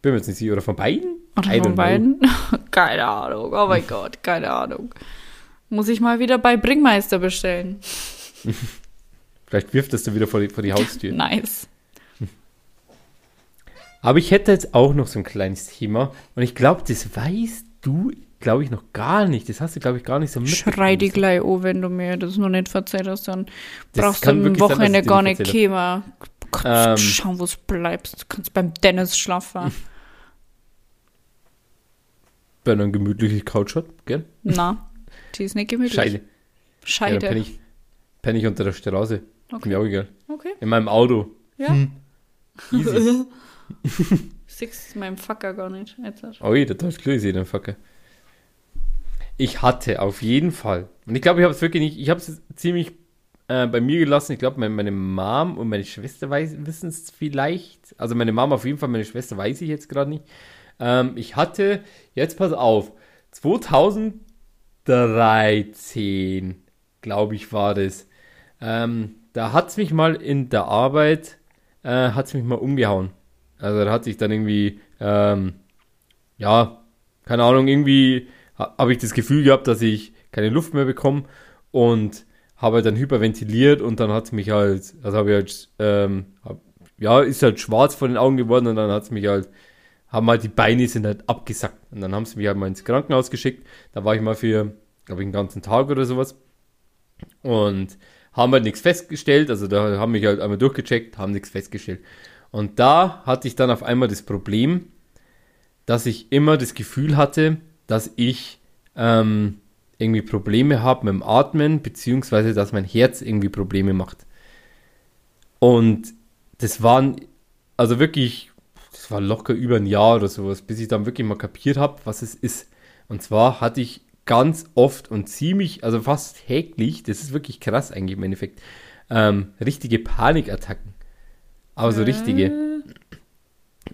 Bin mir jetzt nicht sicher. Oder von beiden? Oder von beiden? keine Ahnung. Oh mein Gott, keine Ahnung. Muss ich mal wieder bei Bringmeister bestellen. Vielleicht wirft es du wieder vor die, vor die Haustür. nice. Aber ich hätte jetzt auch noch so ein kleines Thema. Und ich glaube, das weißt du, glaube ich, noch gar nicht. Das hast du, glaube ich, gar nicht so mitbekommen. Schrei die gleich an, wenn du mir das noch nicht verzeiht hast. Dann das brauchst du am Wochenende gar nicht kämen. Ähm, schauen, wo es bleibst. Du kannst beim Dennis schlafen. Wenn er eine gemütliche Couch hat, gell? Na, die ist nicht gemütlich. Scheide. Scheide. Ja, dann penne ich, penn ich unter der Straße. Okay. Mir auch egal. Okay. In meinem Auto. Ja. Hm. Easy. Six meinem Fucker gar nicht. Oh, da darfst du sehen, den Fucker. Ich hatte auf jeden Fall, und ich glaube, ich habe es wirklich nicht, ich habe es ziemlich äh, bei mir gelassen. Ich glaube, meine, meine Mom und meine Schwester wissen es vielleicht. Also meine Mom auf jeden Fall, meine Schwester weiß ich jetzt gerade nicht. Ähm, ich hatte, jetzt pass auf, 2013, glaube ich, war das. Ähm, da hat es mich mal in der Arbeit, äh, hat es mich mal umgehauen. Also da hat sich dann irgendwie, ähm, ja, keine Ahnung, irgendwie habe ich das Gefühl gehabt, dass ich keine Luft mehr bekomme und habe dann hyperventiliert und dann hat es mich halt, also habe ich halt, ähm, hab, ja, ist halt schwarz vor den Augen geworden und dann hat es mich halt haben halt die Beine sind halt abgesackt. Und dann haben sie mich halt mal ins Krankenhaus geschickt. Da war ich mal für, glaube ich, einen ganzen Tag oder sowas. Und haben halt nichts festgestellt. Also da haben mich halt einmal durchgecheckt, haben nichts festgestellt. Und da hatte ich dann auf einmal das Problem, dass ich immer das Gefühl hatte, dass ich ähm, irgendwie Probleme habe mit dem Atmen, beziehungsweise dass mein Herz irgendwie Probleme macht. Und das waren also wirklich das war locker über ein Jahr oder sowas, bis ich dann wirklich mal kapiert habe, was es ist. Und zwar hatte ich ganz oft und ziemlich, also fast täglich, das ist wirklich krass eigentlich im Endeffekt, ähm, richtige Panikattacken. Aber so richtige.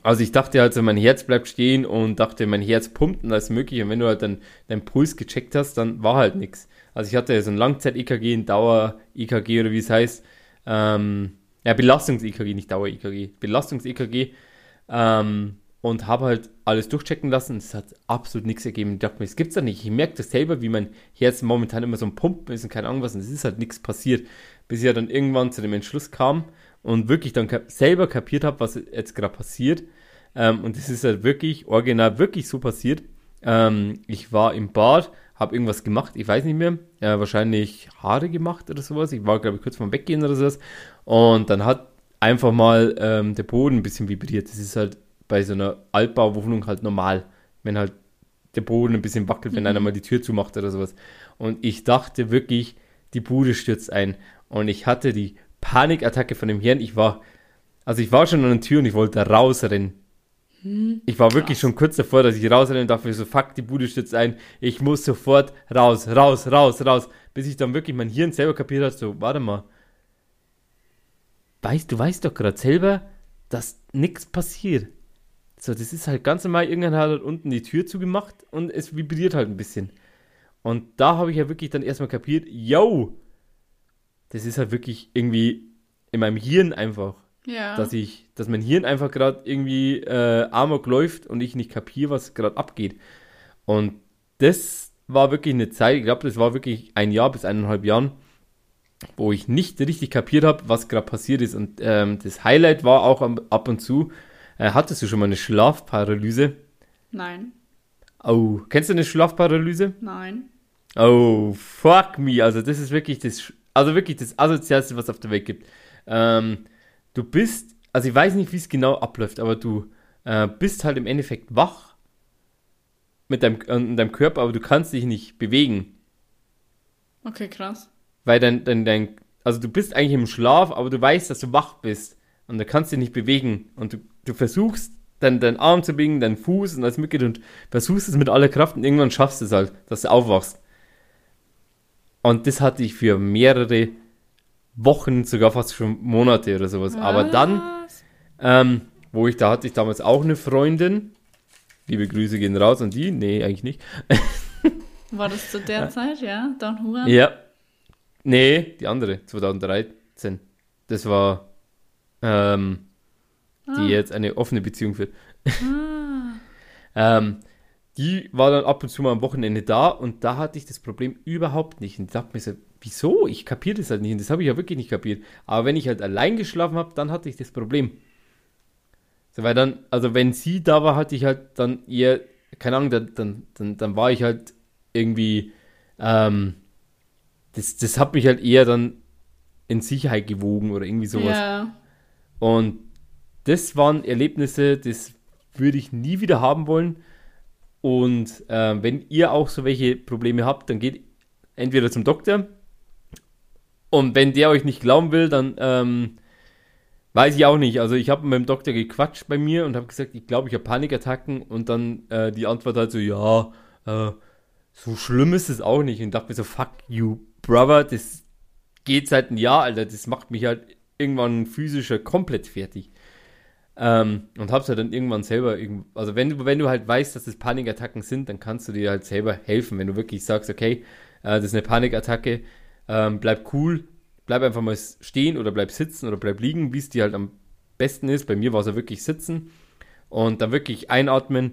Also ich dachte halt so, mein Herz bleibt stehen und dachte, mein Herz pumpt und alles mögliche. Und wenn du halt dann deinen Puls gecheckt hast, dann war halt nichts. Also ich hatte so ein Langzeit-EKG, ein Dauer-EKG oder wie es heißt. Ähm, ja, Belastungs-EKG, nicht Dauer-EKG. Belastungs-EKG ähm, und habe halt alles durchchecken lassen. Es hat absolut nichts ergeben. Ich dachte mir, das gibt's doch nicht. Ich merke das selber, wie mein Herz momentan immer so ein Pumpen ist und keine Ahnung was. Und es ist halt nichts passiert. Bis ich ja dann irgendwann zu dem Entschluss kam und wirklich dann selber kapiert habe, was jetzt gerade passiert. Ähm, und es ist halt wirklich, original, wirklich so passiert. Ähm, ich war im Bad, habe irgendwas gemacht, ich weiß nicht mehr, äh, wahrscheinlich Haare gemacht oder sowas. Ich war, glaube ich, kurz vorm Weggehen oder sowas. Und dann hat einfach mal ähm, der Boden ein bisschen vibriert. Das ist halt bei so einer Altbauwohnung halt normal, wenn halt der Boden ein bisschen wackelt, wenn Mhm. einer mal die Tür zumacht oder sowas. Und ich dachte wirklich, die Bude stürzt ein. Und ich hatte die Panikattacke von dem Hirn. Ich war, also ich war schon an der Tür und ich wollte rausrennen. Ich war wirklich schon kurz davor, dass ich rausrenne und dachte mir so, fuck, die Bude stürzt ein. Ich muss sofort raus, raus, raus, raus. Bis ich dann wirklich mein Hirn selber kapiert hat, so, warte mal. Weißt, du weißt doch gerade selber, dass nichts passiert. So, das ist halt ganz normal, irgendwann hat halt unten die Tür zugemacht und es vibriert halt ein bisschen. Und da habe ich ja wirklich dann erstmal kapiert, yo, das ist halt wirklich irgendwie in meinem Hirn einfach Ja. dass ich, dass mein Hirn einfach gerade irgendwie äh, amok läuft und ich nicht kapiere, was gerade abgeht. Und das war wirklich eine Zeit, ich glaube, das war wirklich ein Jahr bis eineinhalb Jahren, wo ich nicht richtig kapiert habe, was gerade passiert ist. Und ähm, das Highlight war auch am, ab und zu, äh, hattest du schon mal eine Schlafparalyse? Nein. Oh, kennst du eine Schlafparalyse? Nein. Oh, fuck me. Also, das ist wirklich das, also wirklich das asozialste, was es auf der Welt gibt. Ähm, du bist, also ich weiß nicht, wie es genau abläuft, aber du äh, bist halt im Endeffekt wach mit deinem, äh, in deinem Körper, aber du kannst dich nicht bewegen. Okay, krass. Weil dein, dein, dein, also du bist eigentlich im Schlaf, aber du weißt, dass du wach bist. Und du kannst dich nicht bewegen. Und du, du versuchst, dann deinen Arm zu bewegen, deinen Fuß und alles mitgeht und versuchst es mit aller Kraft und irgendwann schaffst du es halt, dass du aufwachst. Und das hatte ich für mehrere Wochen, sogar fast schon Monate oder sowas. Aber dann, Was? ähm, wo ich, da hatte ich damals auch eine Freundin. Liebe Grüße gehen raus an die. Nee, eigentlich nicht. War das zu der Zeit, ja? Don Juan? Ja. Nee, die andere, 2013. Das war, ähm, die Ah. jetzt eine offene Beziehung führt. Ah. Ähm, die war dann ab und zu mal am Wochenende da und da hatte ich das Problem überhaupt nicht. Und ich dachte mir so, wieso? Ich kapiere das halt nicht. Und das habe ich ja wirklich nicht kapiert. Aber wenn ich halt allein geschlafen habe, dann hatte ich das Problem. So, weil dann, also wenn sie da war, hatte ich halt dann eher, keine Ahnung, dann, dann, dann, dann war ich halt irgendwie, ähm, das, das hat mich halt eher dann in Sicherheit gewogen oder irgendwie sowas. Ja. Und das waren Erlebnisse, das würde ich nie wieder haben wollen. Und ähm, wenn ihr auch so welche Probleme habt, dann geht entweder zum Doktor. Und wenn der euch nicht glauben will, dann ähm, weiß ich auch nicht. Also ich habe mit dem Doktor gequatscht bei mir und habe gesagt, ich glaube, ich habe Panikattacken. Und dann äh, die Antwort halt so, ja, äh, so schlimm ist es auch nicht. Und dachte mir so, fuck you, brother, das geht seit einem Jahr, Alter. Das macht mich halt irgendwann physischer komplett fertig. Ähm, und hab's halt dann irgendwann selber, also wenn du, wenn du halt weißt, dass das Panikattacken sind, dann kannst du dir halt selber helfen. Wenn du wirklich sagst, okay, äh, das ist eine Panikattacke, ähm, bleib cool, bleib einfach mal stehen oder bleib sitzen oder bleib liegen, wie es dir halt am besten ist. Bei mir war es ja wirklich sitzen und dann wirklich einatmen,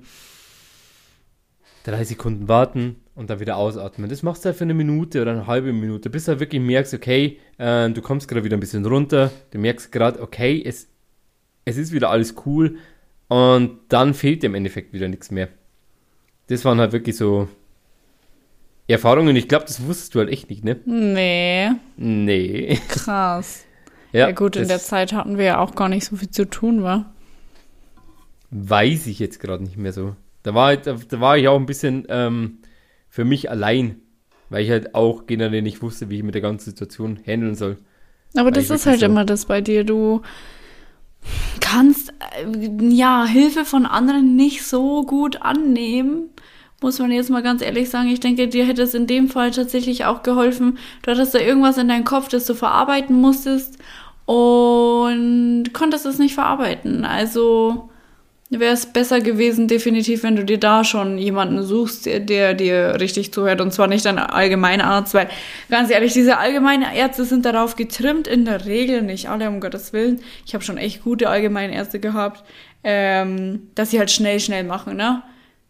drei Sekunden warten und dann wieder ausatmen. Das machst du halt für eine Minute oder eine halbe Minute, bis du halt wirklich merkst, okay, äh, du kommst gerade wieder ein bisschen runter, du merkst gerade, okay, es, es ist wieder alles cool und dann fehlt dir im Endeffekt wieder nichts mehr. Das waren halt wirklich so Erfahrungen. Ich glaube, das wusstest du halt echt nicht, ne? Nee, Nee. krass. Ja, gut, in der Zeit hatten wir ja auch gar nicht so viel zu tun, wa? Weiß ich jetzt gerade nicht mehr so. Da war, halt- da, da war ich auch ein bisschen ähm, für mich allein, weil ich halt auch generell nicht wusste, wie ich mit der ganzen Situation handeln soll. Aber das ist halt so- immer das bei dir. Du kannst äh, ja Hilfe von anderen nicht so gut annehmen. Muss man jetzt mal ganz ehrlich sagen. Ich denke, dir hätte es in dem Fall tatsächlich auch geholfen. Du hattest da irgendwas in deinem Kopf, das du verarbeiten musstest und konntest es nicht verarbeiten. Also wäre es besser gewesen, definitiv, wenn du dir da schon jemanden suchst, der, dir richtig zuhört. Und zwar nicht ein Allgemeinarzt, weil ganz ehrlich, diese allgemeinen Ärzte sind darauf getrimmt, in der Regel, nicht alle, um Gottes Willen. Ich habe schon echt gute Allgemeinärzte gehabt, ähm, dass sie halt schnell, schnell machen, ne?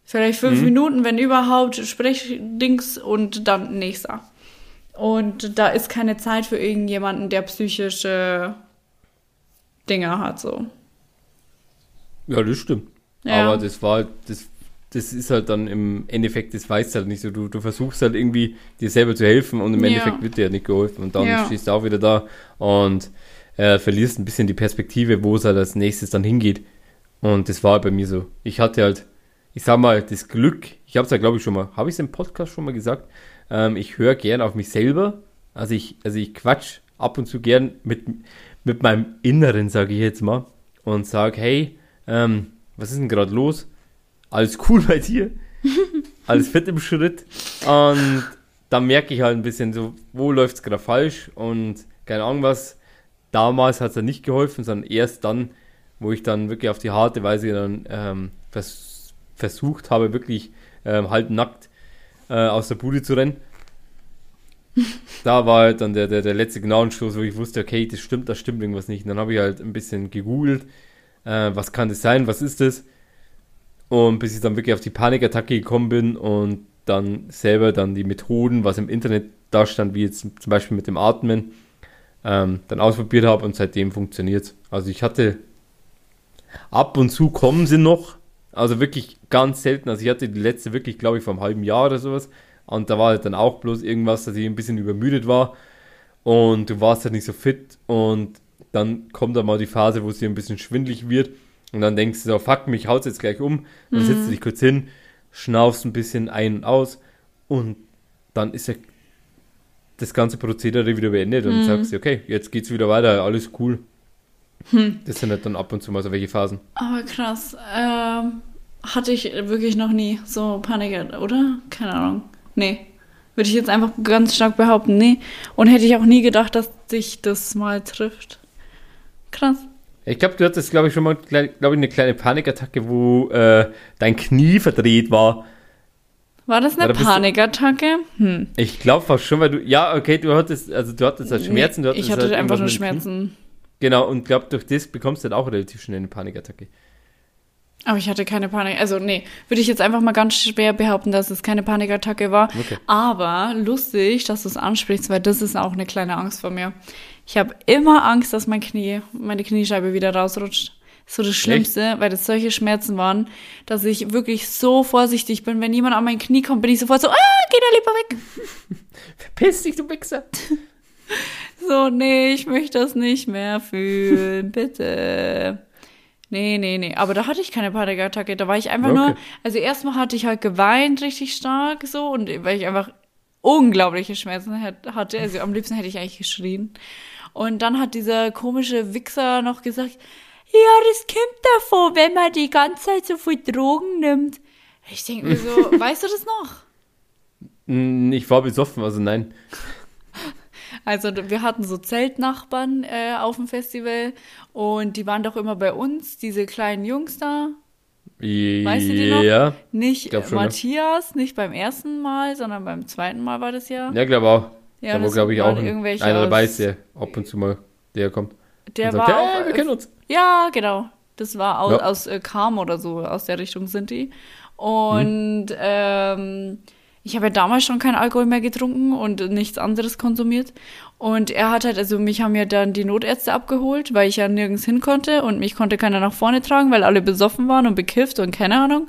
Vielleicht fünf Minuten, wenn überhaupt, Sprechdings und dann nächster. Und da ist keine Zeit für irgendjemanden, der psychische Dinge hat, so. Ja, das stimmt. Ja. Aber das war, das, das ist halt dann im Endeffekt, das weißt du halt nicht so. Du, du versuchst halt irgendwie dir selber zu helfen und im Ja. Endeffekt wird dir ja nicht geholfen. Und dann Ja. stehst du auch wieder da und äh, verlierst ein bisschen die Perspektive, wo es halt als nächstes dann hingeht. Und das war halt bei mir so. Ich hatte halt, ich sag mal, das Glück, ich habe es ja glaube ich schon mal, habe ich es im Podcast schon mal gesagt, ähm, ich höre gern auf mich selber. Also ich, also ich quatsch ab und zu gern mit, mit meinem Inneren, sage ich jetzt mal, und sage, hey, ähm, was ist denn gerade los? Alles cool bei dir? Alles fit im Schritt? Und dann merke ich halt ein bisschen so, wo läuft es gerade falsch und keine Ahnung was. Damals hat es ja nicht geholfen, sondern erst dann, wo ich dann wirklich auf die harte Weise dann ähm, vers versucht habe, wirklich ähm, halb nackt äh, aus der Bude zu rennen. da war halt dann der, der, der letzte Gnadenstoß, wo ich wusste, okay, das stimmt, das stimmt irgendwas nicht. Und dann habe ich halt ein bisschen gegoogelt, äh, was kann das sein, was ist das? Und bis ich dann wirklich auf die Panikattacke gekommen bin und dann selber dann die Methoden, was im Internet da stand, wie jetzt zum Beispiel mit dem Atmen, ähm, dann ausprobiert habe und seitdem funktioniert Also ich hatte ab und zu kommen sie noch, also wirklich ganz selten. Also ich hatte die letzte wirklich, glaube ich, vor einem halben Jahr oder sowas. Und da war halt dann auch bloß irgendwas, dass ich ein bisschen übermüdet war und du warst halt nicht so fit und dann kommt dann mal die Phase, wo es dir ein bisschen schwindlig wird und dann denkst du so, fuck, mich haut's jetzt gleich um. Dann mhm. setzt du dich kurz hin, schnaufst ein bisschen ein und aus und dann ist ja das ganze Prozedere wieder beendet und mhm. sagst, okay, jetzt geht's wieder weiter, alles cool. Hm. Das sind halt dann ab und zu mal so welche Phasen. Aber krass, ähm, hatte ich wirklich noch nie so Panik, oder? Keine Ahnung. Nee. Würde ich jetzt einfach ganz stark behaupten, nee. Und hätte ich auch nie gedacht, dass dich das mal trifft. Krass. Ich glaube, du hattest, glaube ich, schon mal, glaube ich, eine kleine Panikattacke, wo äh, dein Knie verdreht war. War das eine Panikattacke? Hm. Ich glaube fast schon, weil du, ja, okay, du hattest, also du hattest halt Schmerzen. Du hattest ich hatte halt einfach nur Schmerzen. Genau, und glaube, durch das bekommst du dann auch relativ schnell eine Panikattacke. Aber ich hatte keine Panik. Also, nee, würde ich jetzt einfach mal ganz schwer behaupten, dass es keine Panikattacke war. Okay. Aber lustig, dass du es ansprichst, weil das ist auch eine kleine Angst von mir. Ich habe immer Angst, dass mein Knie, meine Kniescheibe wieder rausrutscht. so das Schlimmste, Echt? weil das solche Schmerzen waren, dass ich wirklich so vorsichtig bin. Wenn jemand an mein Knie kommt, bin ich sofort so, ah, geh da lieber weg. Verpiss dich, du Wichser. so, nee, ich möchte das nicht mehr fühlen, bitte. Nee, nee, nee. Aber da hatte ich keine Panikattacke. Da war ich einfach okay. nur, also erstmal hatte ich halt geweint richtig stark so und weil ich einfach unglaubliche Schmerzen hatte. Also am liebsten hätte ich eigentlich geschrien. Und dann hat dieser komische Wichser noch gesagt, ja, das kommt davon, wenn man die ganze Zeit so viel Drogen nimmt. Ich denke mir so, weißt du das noch? Ich war besoffen, also nein. Also wir hatten so Zeltnachbarn äh, auf dem Festival und die waren doch immer bei uns, diese kleinen Jungs da. Weißt du die noch? Ja. Nicht schon, Matthias, ja. nicht beim ersten Mal, sondern beim zweiten Mal war das ja. Ja, glaube auch. Ja, da war, glaube ich, auch ein, einer dabei ist, der ab und zu mal der kommt. Der sagt, war ja, auch, wir kennen uns. Ja, genau. Das war aus, ja. aus äh, Kam oder so, aus der Richtung sind die. Und hm. ähm, ich habe ja damals schon keinen Alkohol mehr getrunken und nichts anderes konsumiert. Und er hat halt, also mich haben ja dann die Notärzte abgeholt, weil ich ja nirgends hin konnte und mich konnte keiner nach vorne tragen, weil alle besoffen waren und bekifft und keine Ahnung.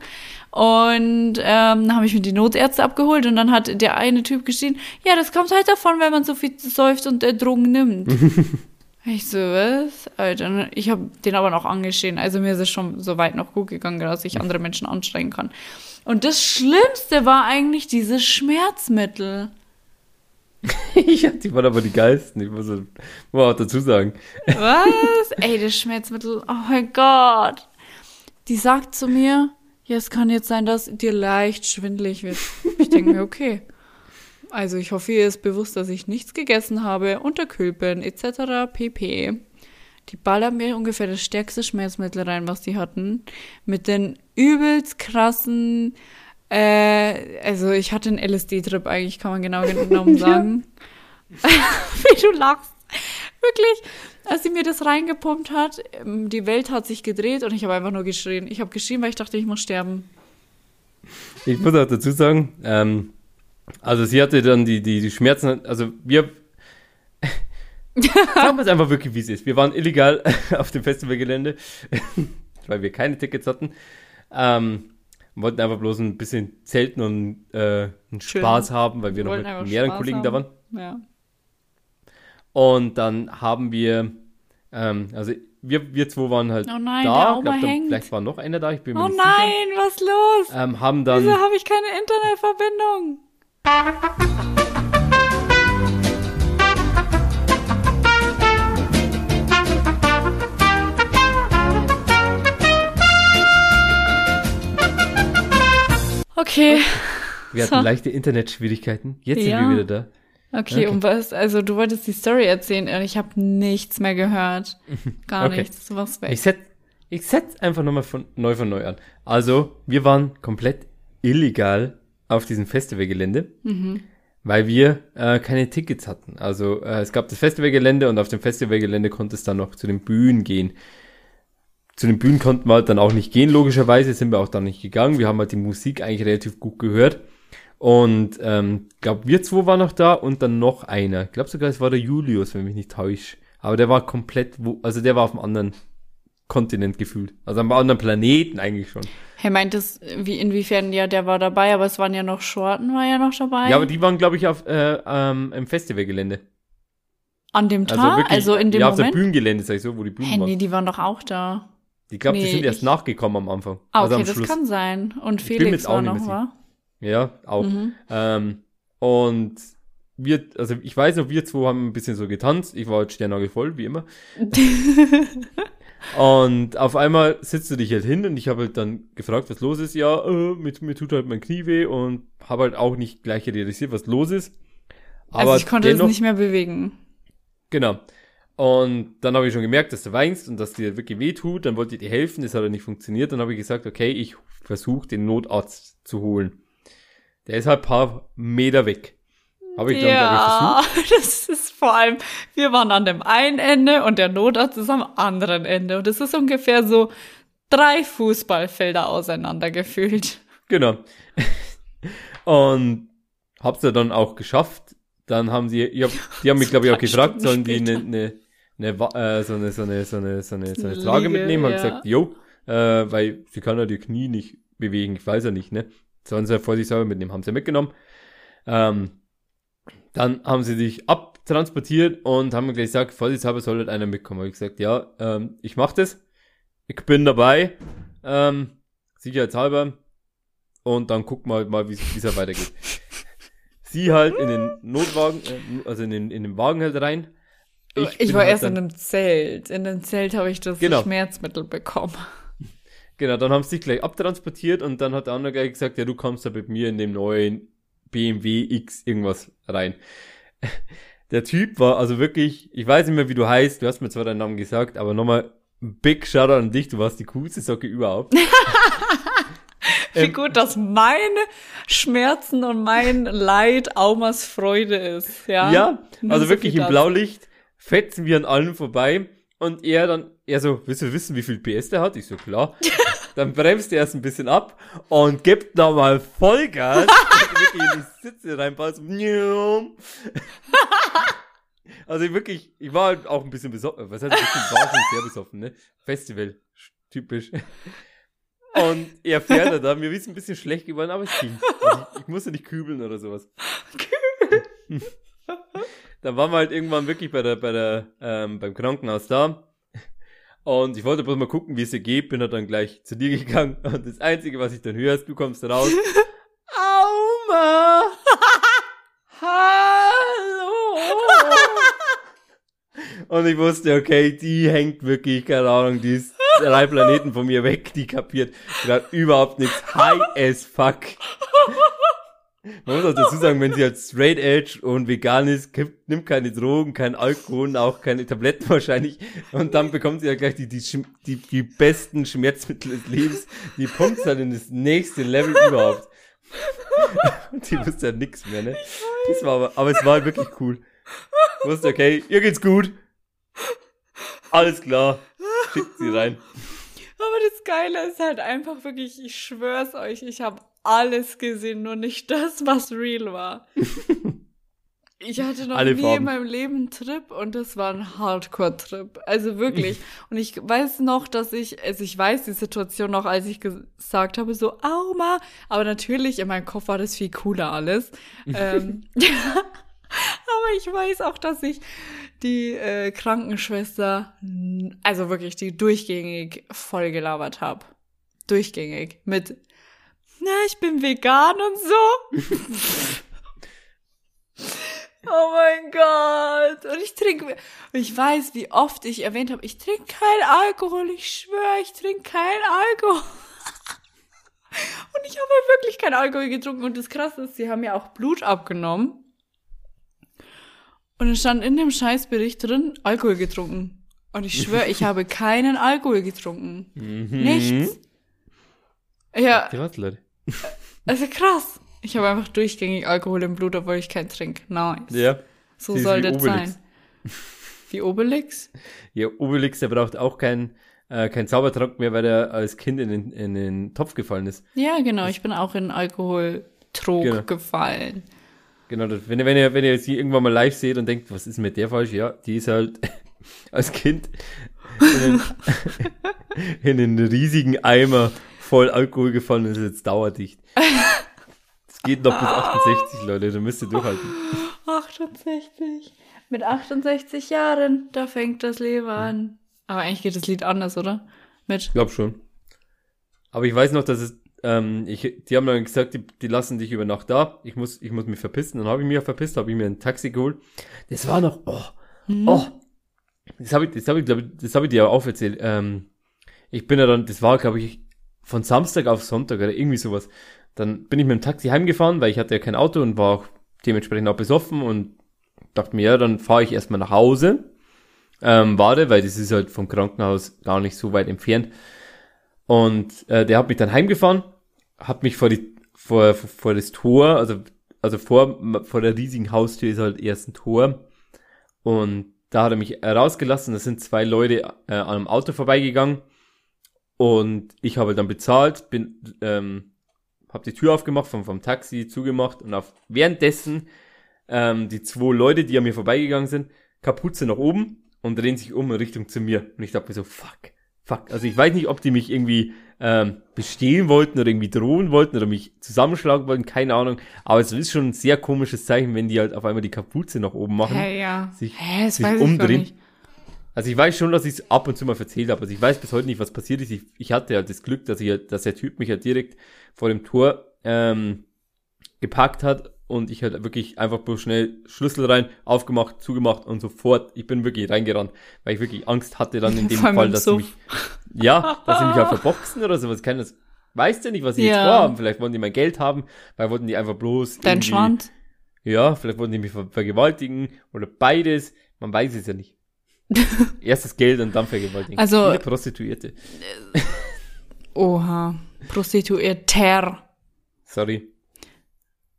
Und ähm, dann habe ich mir die Notärzte abgeholt und dann hat der eine Typ geschrien, ja, das kommt halt davon, wenn man so viel säuft und äh, Drogen nimmt. ich so, was? Alter, ich habe den aber noch angeschehen. Also mir ist es schon so weit noch gut gegangen, dass ich andere Menschen anstrengen kann. Und das Schlimmste war eigentlich diese Schmerzmittel. ja, die waren aber die geilsten. Ich muss, muss auch dazu sagen. Was? Ey, das Schmerzmittel. Oh mein Gott. Die sagt zu mir, ja, es kann jetzt sein, dass dir leicht schwindelig wird. Ich denke mir, okay. Also ich hoffe, ihr ist bewusst, dass ich nichts gegessen habe, unterkühlt bin, etc. pp. Die ballern mir ungefähr das stärkste Schmerzmittel rein, was die hatten. Mit den übelst krassen, äh, also ich hatte einen LSD-Trip eigentlich, kann man genau genommen sagen. Wie du lachst. Wirklich, als sie mir das reingepumpt hat, ähm, die Welt hat sich gedreht und ich habe einfach nur geschrien. Ich habe geschrien, weil ich dachte, ich muss sterben. Ich muss auch dazu sagen, ähm, also sie hatte dann die, die, die Schmerzen, also wir Sagen wir es einfach wirklich, wie es ist. Wir waren illegal auf dem Festivalgelände, weil wir keine Tickets hatten. Ähm, wollten einfach bloß ein bisschen zelten und äh, einen Spaß haben, weil wir, wir noch mit mehreren Spaß Kollegen haben. da waren. Ja. Und dann haben wir Ähm, also wir, wir zwei waren halt Oh nein, da. Glaub, da, vielleicht war noch einer da, ich bin mir Oh nicht nein, was los? sicher. Ähm, haben dann. Wieso habe ich keine Internetverbindung? Okay, Wir hatten So. leichte Internetschwierigkeiten. Jetzt sind Ja. wir wieder da. Okay, Okay. und was? Also du wolltest die Story erzählen und ich habe nichts mehr gehört. Gar Okay. nichts. Du warst weg. Ich setz, ich setz einfach nochmal von, neu von neu an. Also, wir waren komplett illegal auf diesem Festivalgelände, Mhm. weil wir äh, keine Tickets hatten. Also, äh, es gab das Festivalgelände und auf dem Festivalgelände konnte es dann noch zu den Bühnen gehen. Zu den Bühnen konnten wir halt dann auch nicht gehen, logischerweise sind wir auch dann nicht gegangen. Wir haben halt die Musik eigentlich relativ gut gehört. Und ähm, glaube, wir zwei waren noch da und dann noch einer. Ich glaube sogar, es war der Julius, wenn mich nicht täuscht. Aber der war komplett, wo, also der war auf einem anderen Kontinent gefühlt. Also am anderen Planeten eigentlich schon. Hey, meint es, wie, inwiefern, ja, der war dabei, aber es waren ja noch Shorten, war ja noch dabei. Ja, aber die waren, glaube ich, auf äh, ähm, im Festivalgelände. An dem Also Tag? wirklich, Also, in dem ja, auf der Moment? Bühnengelände, sag ich so, wo die Bühnen Hey, nee, waren. die waren doch auch da. Ich glaube, die nee, sind erst ich- nachgekommen am Anfang. Ah, also okay, am das Schluss. kann sein. Und Felix war noch, mehr wa? Ja, auch. Mhm. Ähm, und wir, also ich weiß noch, wir zwei haben ein bisschen so getanzt. Ich war halt sternnagelvoll, wie immer. Und auf einmal sitzt du dich halt hin und ich habe halt dann gefragt, was los ist. Ja, äh, mir, mir tut halt mein Knie weh und habe halt auch nicht gleich realisiert, was los ist. Also ich konnte dennoch, es nicht mehr bewegen. Genau. Und dann habe ich schon gemerkt, dass du weinst und dass dir wirklich weh tut. Dann wollte ich dir helfen, das hat aber nicht funktioniert. Dann habe ich gesagt, okay, ich versuche den Notarzt zu holen. Der ist halt ein paar Meter weg. Habe ich dann, glaube ich, versucht. Ja, das ist vor allem, wir waren an dem einen Ende und der Notarzt ist am anderen Ende. Und es ist ungefähr so drei Fußballfelder auseinander gefühlt. Genau. und hab's ja dann auch geschafft. Dann haben sie, ich hab, die haben mich, glaube ich, auch gefragt, sollen die eine, eine, eine, äh, so eine, so eine, so eine, so eine, so eine Trage mitnehmen. Ja. gesagt, jo, äh, weil sie kann ja die Knie nicht bewegen. Ich weiß ja nicht, ne? Sollen sie vorsichtshalber mitnehmen. Haben sie mitgenommen. Ähm, dann haben sie dich abtransportiert und haben gleich gesagt, vorsichtshalber soll halt einer mitkommen. Hab ich gesagt, ja, ähm, ich mach das. Ich bin dabei. Ähm, sicherheitshalber. Und dann gucken wir halt mal, wie es halt weitergeht. Sie halt in den Notwagen, äh, also in den, in den Wagen halt rein. Ich, bin war halt erst in einem Zelt. In dem Zelt habe ich das Genau. Schmerzmittel bekommen. Genau, dann haben sie dich gleich abtransportiert und dann hat der andere gleich gesagt, ja, du kommst da mit mir in dem neuen BMW X irgendwas rein. Der Typ war also wirklich, ich weiß nicht mehr, wie du heißt, du hast mir zwar deinen Namen gesagt, aber nochmal Big Shoutout an dich, du warst die coolste Socke überhaupt. Wie Ähm, gut, dass meine Schmerzen und mein Leid Aumas Freude ist. Ja, Ja, also so wirklich im. Blaulicht fetzen wir an allen vorbei und er dann, er so, willst du wissen, wie viel PS der hat? Ich so, klar. dann bremst er erst ein bisschen ab und gibt nochmal Vollgas. also wirklich in die Sitze reinpasst. also ich wirklich, ich war halt auch ein bisschen besoffen. Was heißt ein bisschen, war schon sehr besoffen, ne? Festival, typisch. Und er fährt da, mir ist ein bisschen schlecht geworden, aber es ging. Also ich, ich musste nicht kübeln oder sowas. da waren wir halt irgendwann wirklich bei der, bei der, ähm, beim Krankenhaus da. Und ich wollte bloß mal gucken, wie es dir geht, bin halt dann gleich zu dir gegangen. Und das Einzige, was ich dann höre, ist, du kommst raus. Auma! Hallo! Und ich wusste, okay, die hängt wirklich, keine Ahnung, die ist drei Planeten von mir weg, die kapiert gerade überhaupt nichts. High as fuck. Man muss auch dazu sagen, wenn sie als Straight Edge und vegan ist, gibt, nimmt keine Drogen, kein Alkohol auch keine Tabletten wahrscheinlich. Und dann bekommt sie ja gleich die, die, die, die besten Schmerzmittel des Lebens. Die pumpt dann in das nächste Level überhaupt. Die wusste ja nix mehr, ne? Das war aber, aber es war wirklich cool. Wusste, okay, ihr geht's gut. Alles klar. Schickt sie rein. Aber das Geile ist halt einfach wirklich, ich schwör's euch, ich habe alles gesehen, nur nicht das, was real war. Ich hatte noch Alle nie Farben. in meinem Leben einen Trip und das war ein Hardcore-Trip. Also wirklich. Und ich weiß noch, dass ich, also ich weiß die Situation noch, als ich gesagt habe, so, Auma. Aber natürlich, in meinem Kopf war das viel cooler alles. ähm, Aber ich weiß auch, dass ich die äh, Krankenschwester, also wirklich die durchgängig voll gelabert habe. Durchgängig. Mit, na, ich bin vegan und so. oh mein Gott. Und ich trinke, und ich weiß, wie oft ich erwähnt habe, ich trinke keinen Alkohol. Ich schwöre, ich trinke keinen Alkohol. Und ich habe halt wirklich keinen Alkohol getrunken. Und das Krasse ist, sie haben ja auch Blut abgenommen. Und es stand in dem Scheißbericht drin, Alkohol getrunken. Und ich schwöre, ich habe keinen Alkohol getrunken. Mhm. Nichts. Ja, was, Leute? also krass. Ich habe einfach durchgängig Alkohol im Blut, obwohl ich keinen trinke. Nice. Ja. so soll das Obelix. sein. Wie Obelix? Ja, Obelix, der braucht auch keinen äh, kein Zaubertrank mehr, weil er als Kind in den, in den Topf gefallen ist. Ja, genau. Ich bin auch in Alkoholtrog Genau. gefallen. Genau, wenn, ihr, wenn, ihr, wenn ihr sie irgendwann mal live seht und denkt, was ist mit der falsch? Ja, die ist halt als Kind in den, in den riesigen Eimer voll Alkohol gefallen und ist jetzt dauerdicht. Es geht noch bis 68, Leute, da müsst ihr durchhalten. 68. Mit 68 Jahren, da fängt das Leben an. Aber eigentlich geht das Lied anders, oder? Mit. Ich glaube schon. Aber ich weiß noch, dass es, ähm, ich, die haben dann gesagt, die, die lassen dich über Nacht da. Ich muss, ich muss mich verpissen. Dann habe ich mich verpisst, habe ich mir ein Taxi geholt. Das war noch, oh, oh. Das habe ich, das habe ich, glaube ich, das habe ich dir auch erzählt. Ähm, ich bin ja dann, das war, glaube ich, von Samstag auf Sonntag oder irgendwie sowas. Dann bin ich mit dem Taxi heimgefahren, weil ich hatte ja kein Auto und war auch dementsprechend auch besoffen und dachte mir, ja, dann fahre ich erstmal nach Hause. Ähm, warte, weil das ist halt vom Krankenhaus gar nicht so weit entfernt. Und äh, der hat mich dann heimgefahren, hat mich vor die vor, vor das Tor, also also vor vor der riesigen Haustür ist halt erst ein Tor und da hat er mich rausgelassen. Da sind zwei Leute äh, an einem Auto vorbeigegangen und ich habe dann bezahlt, bin ähm, habe die Tür aufgemacht vom vom Taxi zugemacht und auf währenddessen ähm, die zwei Leute, die an mir vorbeigegangen sind, Kapuze nach oben und drehen sich um in Richtung zu mir und ich dachte mir so fuck fuck. Also ich weiß nicht, ob die mich irgendwie ähm, bestehlen wollten oder irgendwie drohen wollten oder mich zusammenschlagen wollten, keine Ahnung. Aber es ist schon ein sehr komisches Zeichen, wenn die halt auf einmal die Kapuze nach oben machen. Hä, ja. Sich- das sich umdrehen. Also ich weiß schon, dass ich es ab und zu mal erzählt habe. Also ich weiß bis heute nicht, was passiert ist. Ich, ich hatte halt das Glück, dass ich halt, dass der Typ mich halt direkt vor dem Tor ähm, gepackt hat und ich halt wirklich einfach bloß schnell Schlüssel rein, aufgemacht, zugemacht und sofort, ich bin wirklich reingerannt, weil ich wirklich Angst hatte dann in dem Vor Fall, dass sie mich, ja, dass sie mich auch verboxen oder sowas, kann das, weißt du nicht, was sie jetzt Ja. vorhaben, vielleicht wollen die mein Geld haben, weil wollten die einfach bloß Dein Schwanz. ja, vielleicht wollten die mich ver vergewaltigen oder beides. Man weiß es ja nicht. Erst das Geld und dann vergewaltigen. Also- eine Prostituierte. Oha. Prostituierter. Sorry.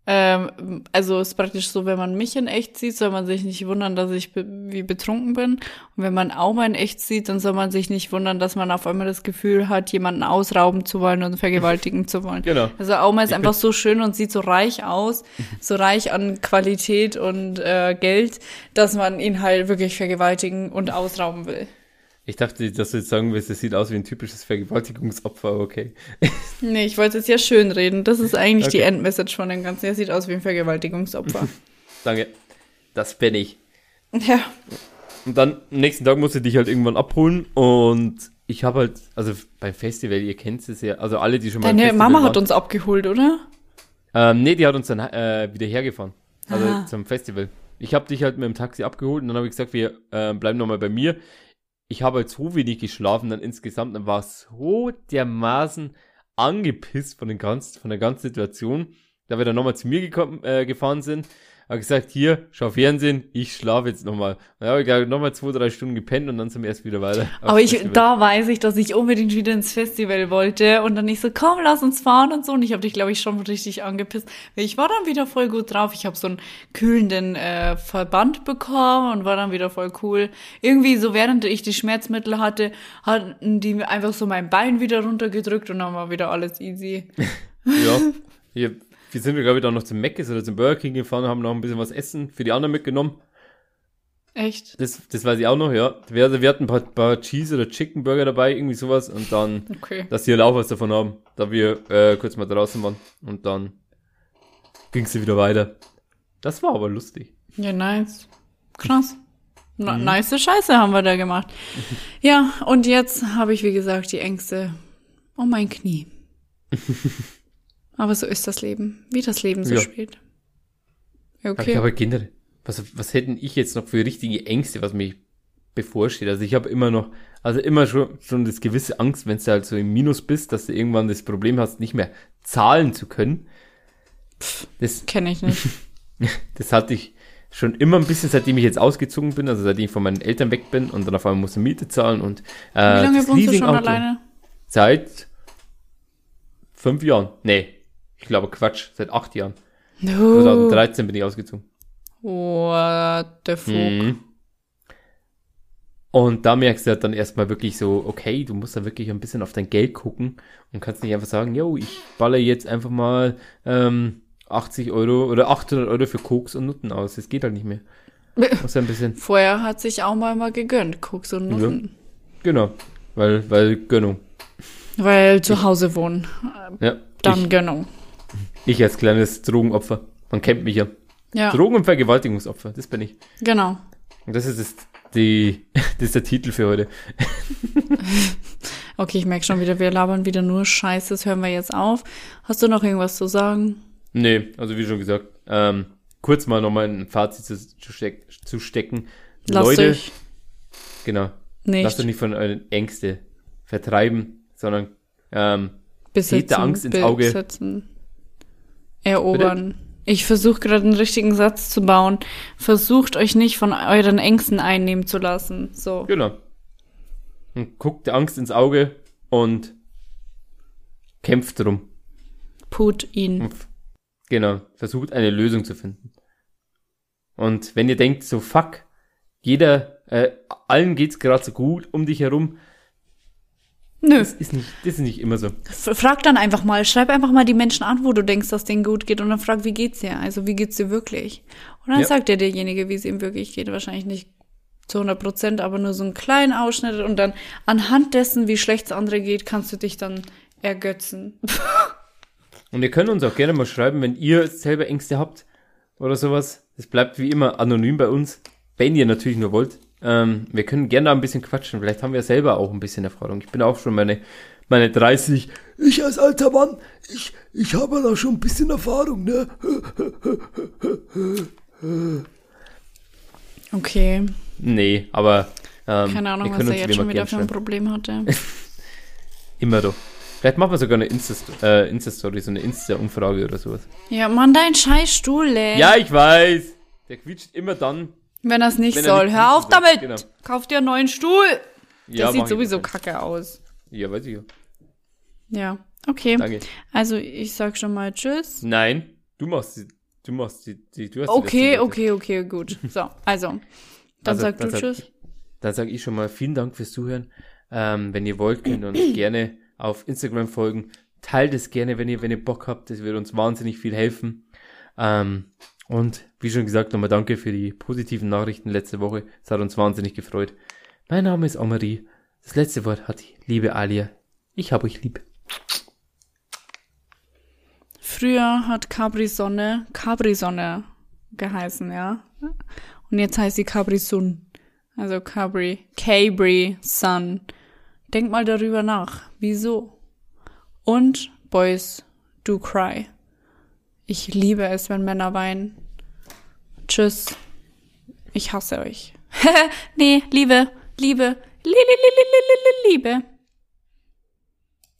Ähm, also ist praktisch so, wenn man mich in echt sieht, soll man sich nicht wundern, dass ich be wie betrunken bin. Und wenn man Auma in echt sieht, dann soll man sich nicht wundern, dass man auf einmal das Gefühl hat, jemanden ausrauben zu wollen und vergewaltigen zu wollen. Genau. Also Auma ist Ich einfach so schön und sieht so reich aus, so reich an Qualität und äh, Geld, dass man ihn halt wirklich vergewaltigen und ausrauben will. Ich dachte, dass du jetzt sagen willst, es sieht aus wie ein typisches Vergewaltigungsopfer, okay. Nee, ich wollte es jetzt ja schön reden. Das ist eigentlich die Okay. Endmessage von dem Ganzen. Er sieht aus wie ein Vergewaltigungsopfer. Danke. Das bin ich. ja. Und dann, am nächsten Tag musste ich dich halt irgendwann abholen und ich habe halt, also beim Festival, ihr kennt es ja, also alle, die schon mal Deine Festival Mama hat waren, uns abgeholt, oder? Ähm, nee, die hat uns dann äh, wieder hergefahren. Also Ah. zum Festival. Ich habe dich halt mit dem Taxi abgeholt und dann habe ich gesagt, wir äh, bleiben nochmal bei mir. Ich habe halt so wenig geschlafen dann insgesamt und war so dermaßen angepisst von, den ganz, von der ganzen Situation, da wir dann nochmal zu mir gekommen, äh, gefahren sind. Habe gesagt, hier, schau Fernsehen, ich schlafe jetzt nochmal. Dann habe ich glaub ich, nochmal zwei, drei Stunden gepennt und dann sind wir erst wieder weiter. Aber ich, Festival. da weiß ich, dass ich unbedingt wieder ins Festival wollte und dann nicht so, komm, lass uns fahren und so. Und ich habe dich, glaube ich, schon richtig angepisst. Ich war dann wieder voll gut drauf. Ich habe so einen kühlenden äh, Verband bekommen und war dann wieder voll cool. Irgendwie so, während ich die Schmerzmittel hatte, hatten die mir einfach so mein Bein wieder runtergedrückt und dann war wieder alles easy. Ja. Hier, wir sind, glaube ich, dann noch zum Mc's oder zum Burger King gefahren, haben noch ein bisschen was essen für die anderen mitgenommen. Echt? Das, das weiß ich auch noch, ja. Wir, also wir hatten ein paar, paar Cheese- oder Chicken Burger dabei, irgendwie sowas. Und dann, Okay. dass die halt auch was davon haben, da wir äh, kurz mal draußen waren. Und dann ging sie wieder weiter. Das war aber lustig. Ja, nice. Krass. Na, Nice Scheiße haben wir da gemacht. Ja, und jetzt habe ich, wie gesagt, die Ängste um mein Knie. Aber so ist das Leben. Wie das Leben so Ja. spielt. Ja, Aber Okay. ich habe generell, was, was hätten ich jetzt noch für richtige Ängste, was mich bevorsteht? Also ich habe immer noch, also immer schon, schon das gewisse Angst, wenn du halt so im Minus bist, dass du irgendwann das Problem hast, nicht mehr zahlen zu können. Das, Kenne ich nicht. das hatte ich schon immer ein bisschen, seitdem ich jetzt ausgezogen bin, also seitdem ich von meinen Eltern weg bin und dann auf einmal muss ich Miete zahlen und äh, Wie lange wohnst du schon alleine? Seit fünf Jahren. Nee, ich glaube Quatsch, seit acht Jahren. No. 2013 bin ich ausgezogen. What the fuck? Mhm. Und da merkst du halt dann erstmal wirklich so, okay, du musst da wirklich ein bisschen auf dein Geld gucken und kannst nicht einfach sagen, yo, ich baller jetzt einfach mal ähm, 80 Euro oder 800 Euro für Koks und Nutten aus. Das geht halt nicht mehr. Muss ja ein bisschen, Vorher hat sich auch mal mal gegönnt, Koks und Nutten. genau, weil, weil Gönnung. Weil zu Hause wohnen. Ja, Dann ich, Gönnung. Ich als kleines Drogenopfer. Man kennt mich ja. Ja, Drogen- und Vergewaltigungsopfer, das bin ich. genau. Und das ist das, die, das ist der Titel für heute. Okay, ich merke schon wieder, wir labern wieder nur Scheiße. Das hören wir jetzt auf. Hast du noch irgendwas zu sagen? Nee, also wie schon gesagt, ähm, kurz mal nochmal ein Fazit zu, zu, steck, zu stecken. Lasst Leute, euch genau, nicht lasst euch nicht von euren Ängste vertreiben, sondern ähm, besitzen, seht der Angst ins Auge. besitzen, erobern. Ich versuche gerade einen richtigen Satz zu bauen. Versucht euch nicht von euren Ängsten einnehmen zu lassen. So. genau. Und guckt der Angst ins Auge und kämpft drum. Put ihn. Genau, versucht eine Lösung zu finden. Und wenn ihr denkt, so fuck, jeder, äh, allen geht's gerade so gut um dich herum, Nö. das ist nicht, das ist nicht immer so. Frag dann einfach mal, schreib einfach mal die Menschen an, wo du denkst, dass denen gut geht und dann frag, wie geht's dir? Also, wie geht's dir wirklich? Und dann Ja. sagt dir derjenige, wie es ihm wirklich geht. Wahrscheinlich nicht zu 100 Prozent, aber nur so einen kleinen Ausschnitt und dann anhand dessen, wie schlecht es andere geht, kannst du dich dann ergötzen. Und ihr könnt uns auch gerne mal schreiben, wenn ihr selber Ängste habt oder sowas. Es bleibt wie immer anonym bei uns, wenn ihr natürlich nur wollt. Ähm, wir können gerne da ein bisschen quatschen. Vielleicht haben wir selber auch ein bisschen Erfahrung. Ich bin auch schon meine, meine 30. Ich als alter Mann, ich, ich habe da schon ein bisschen Erfahrung, ne? Okay. Nee, aber ähm, Keine Ahnung, wir was er jetzt schon wieder für ein. Problem hatte. Immer doch. Vielleicht machen wir sogar eine Insta- äh, Insta-Story, so eine Insta-Umfrage oder sowas. Ja, Mann, dein scheiß Stuhl, ey. Ja, ich weiß. Der quietscht immer dann. Wenn er es nicht Wenn soll. nicht Hör auf damit! Genau. Kauf dir einen neuen Stuhl! Der Ja, sieht mach ich sowieso kacke aus. Ja, weiß ich ja. Ja, okay. Danke. Also, ich sag schon mal Tschüss. Nein, du machst die, du machst die, die du hast die Okay, Worte. okay, okay, gut. So, also. Dann Also, sag dann du sag Tschüss. Dann sage ich schon mal vielen Dank fürs Zuhören. Ähm, wenn ihr wollt, könnt ihr uns gerne auf Instagram folgen. Teilt es gerne, wenn ihr, wenn ihr Bock habt. Das wird uns wahnsinnig viel helfen. Ähm, und wie schon gesagt, nochmal danke für die positiven Nachrichten letzte Woche. Es hat uns wahnsinnig gefreut. Mein Name ist Amari. Das letzte Wort hat die liebe Alia. Ich hab euch lieb. Früher hat Capri-Sonne Capri-Sonne geheißen, ja. Und jetzt heißt sie Capri-Sun. Also Capri, Capri-Sun. Denk mal darüber nach. Wieso? Und Boys do cry. Ich liebe es, wenn Männer weinen. Tschüss. Ich hasse euch. nee, Liebe, Liebe, Li- Li- Li- Li- Li- Li- Liebe.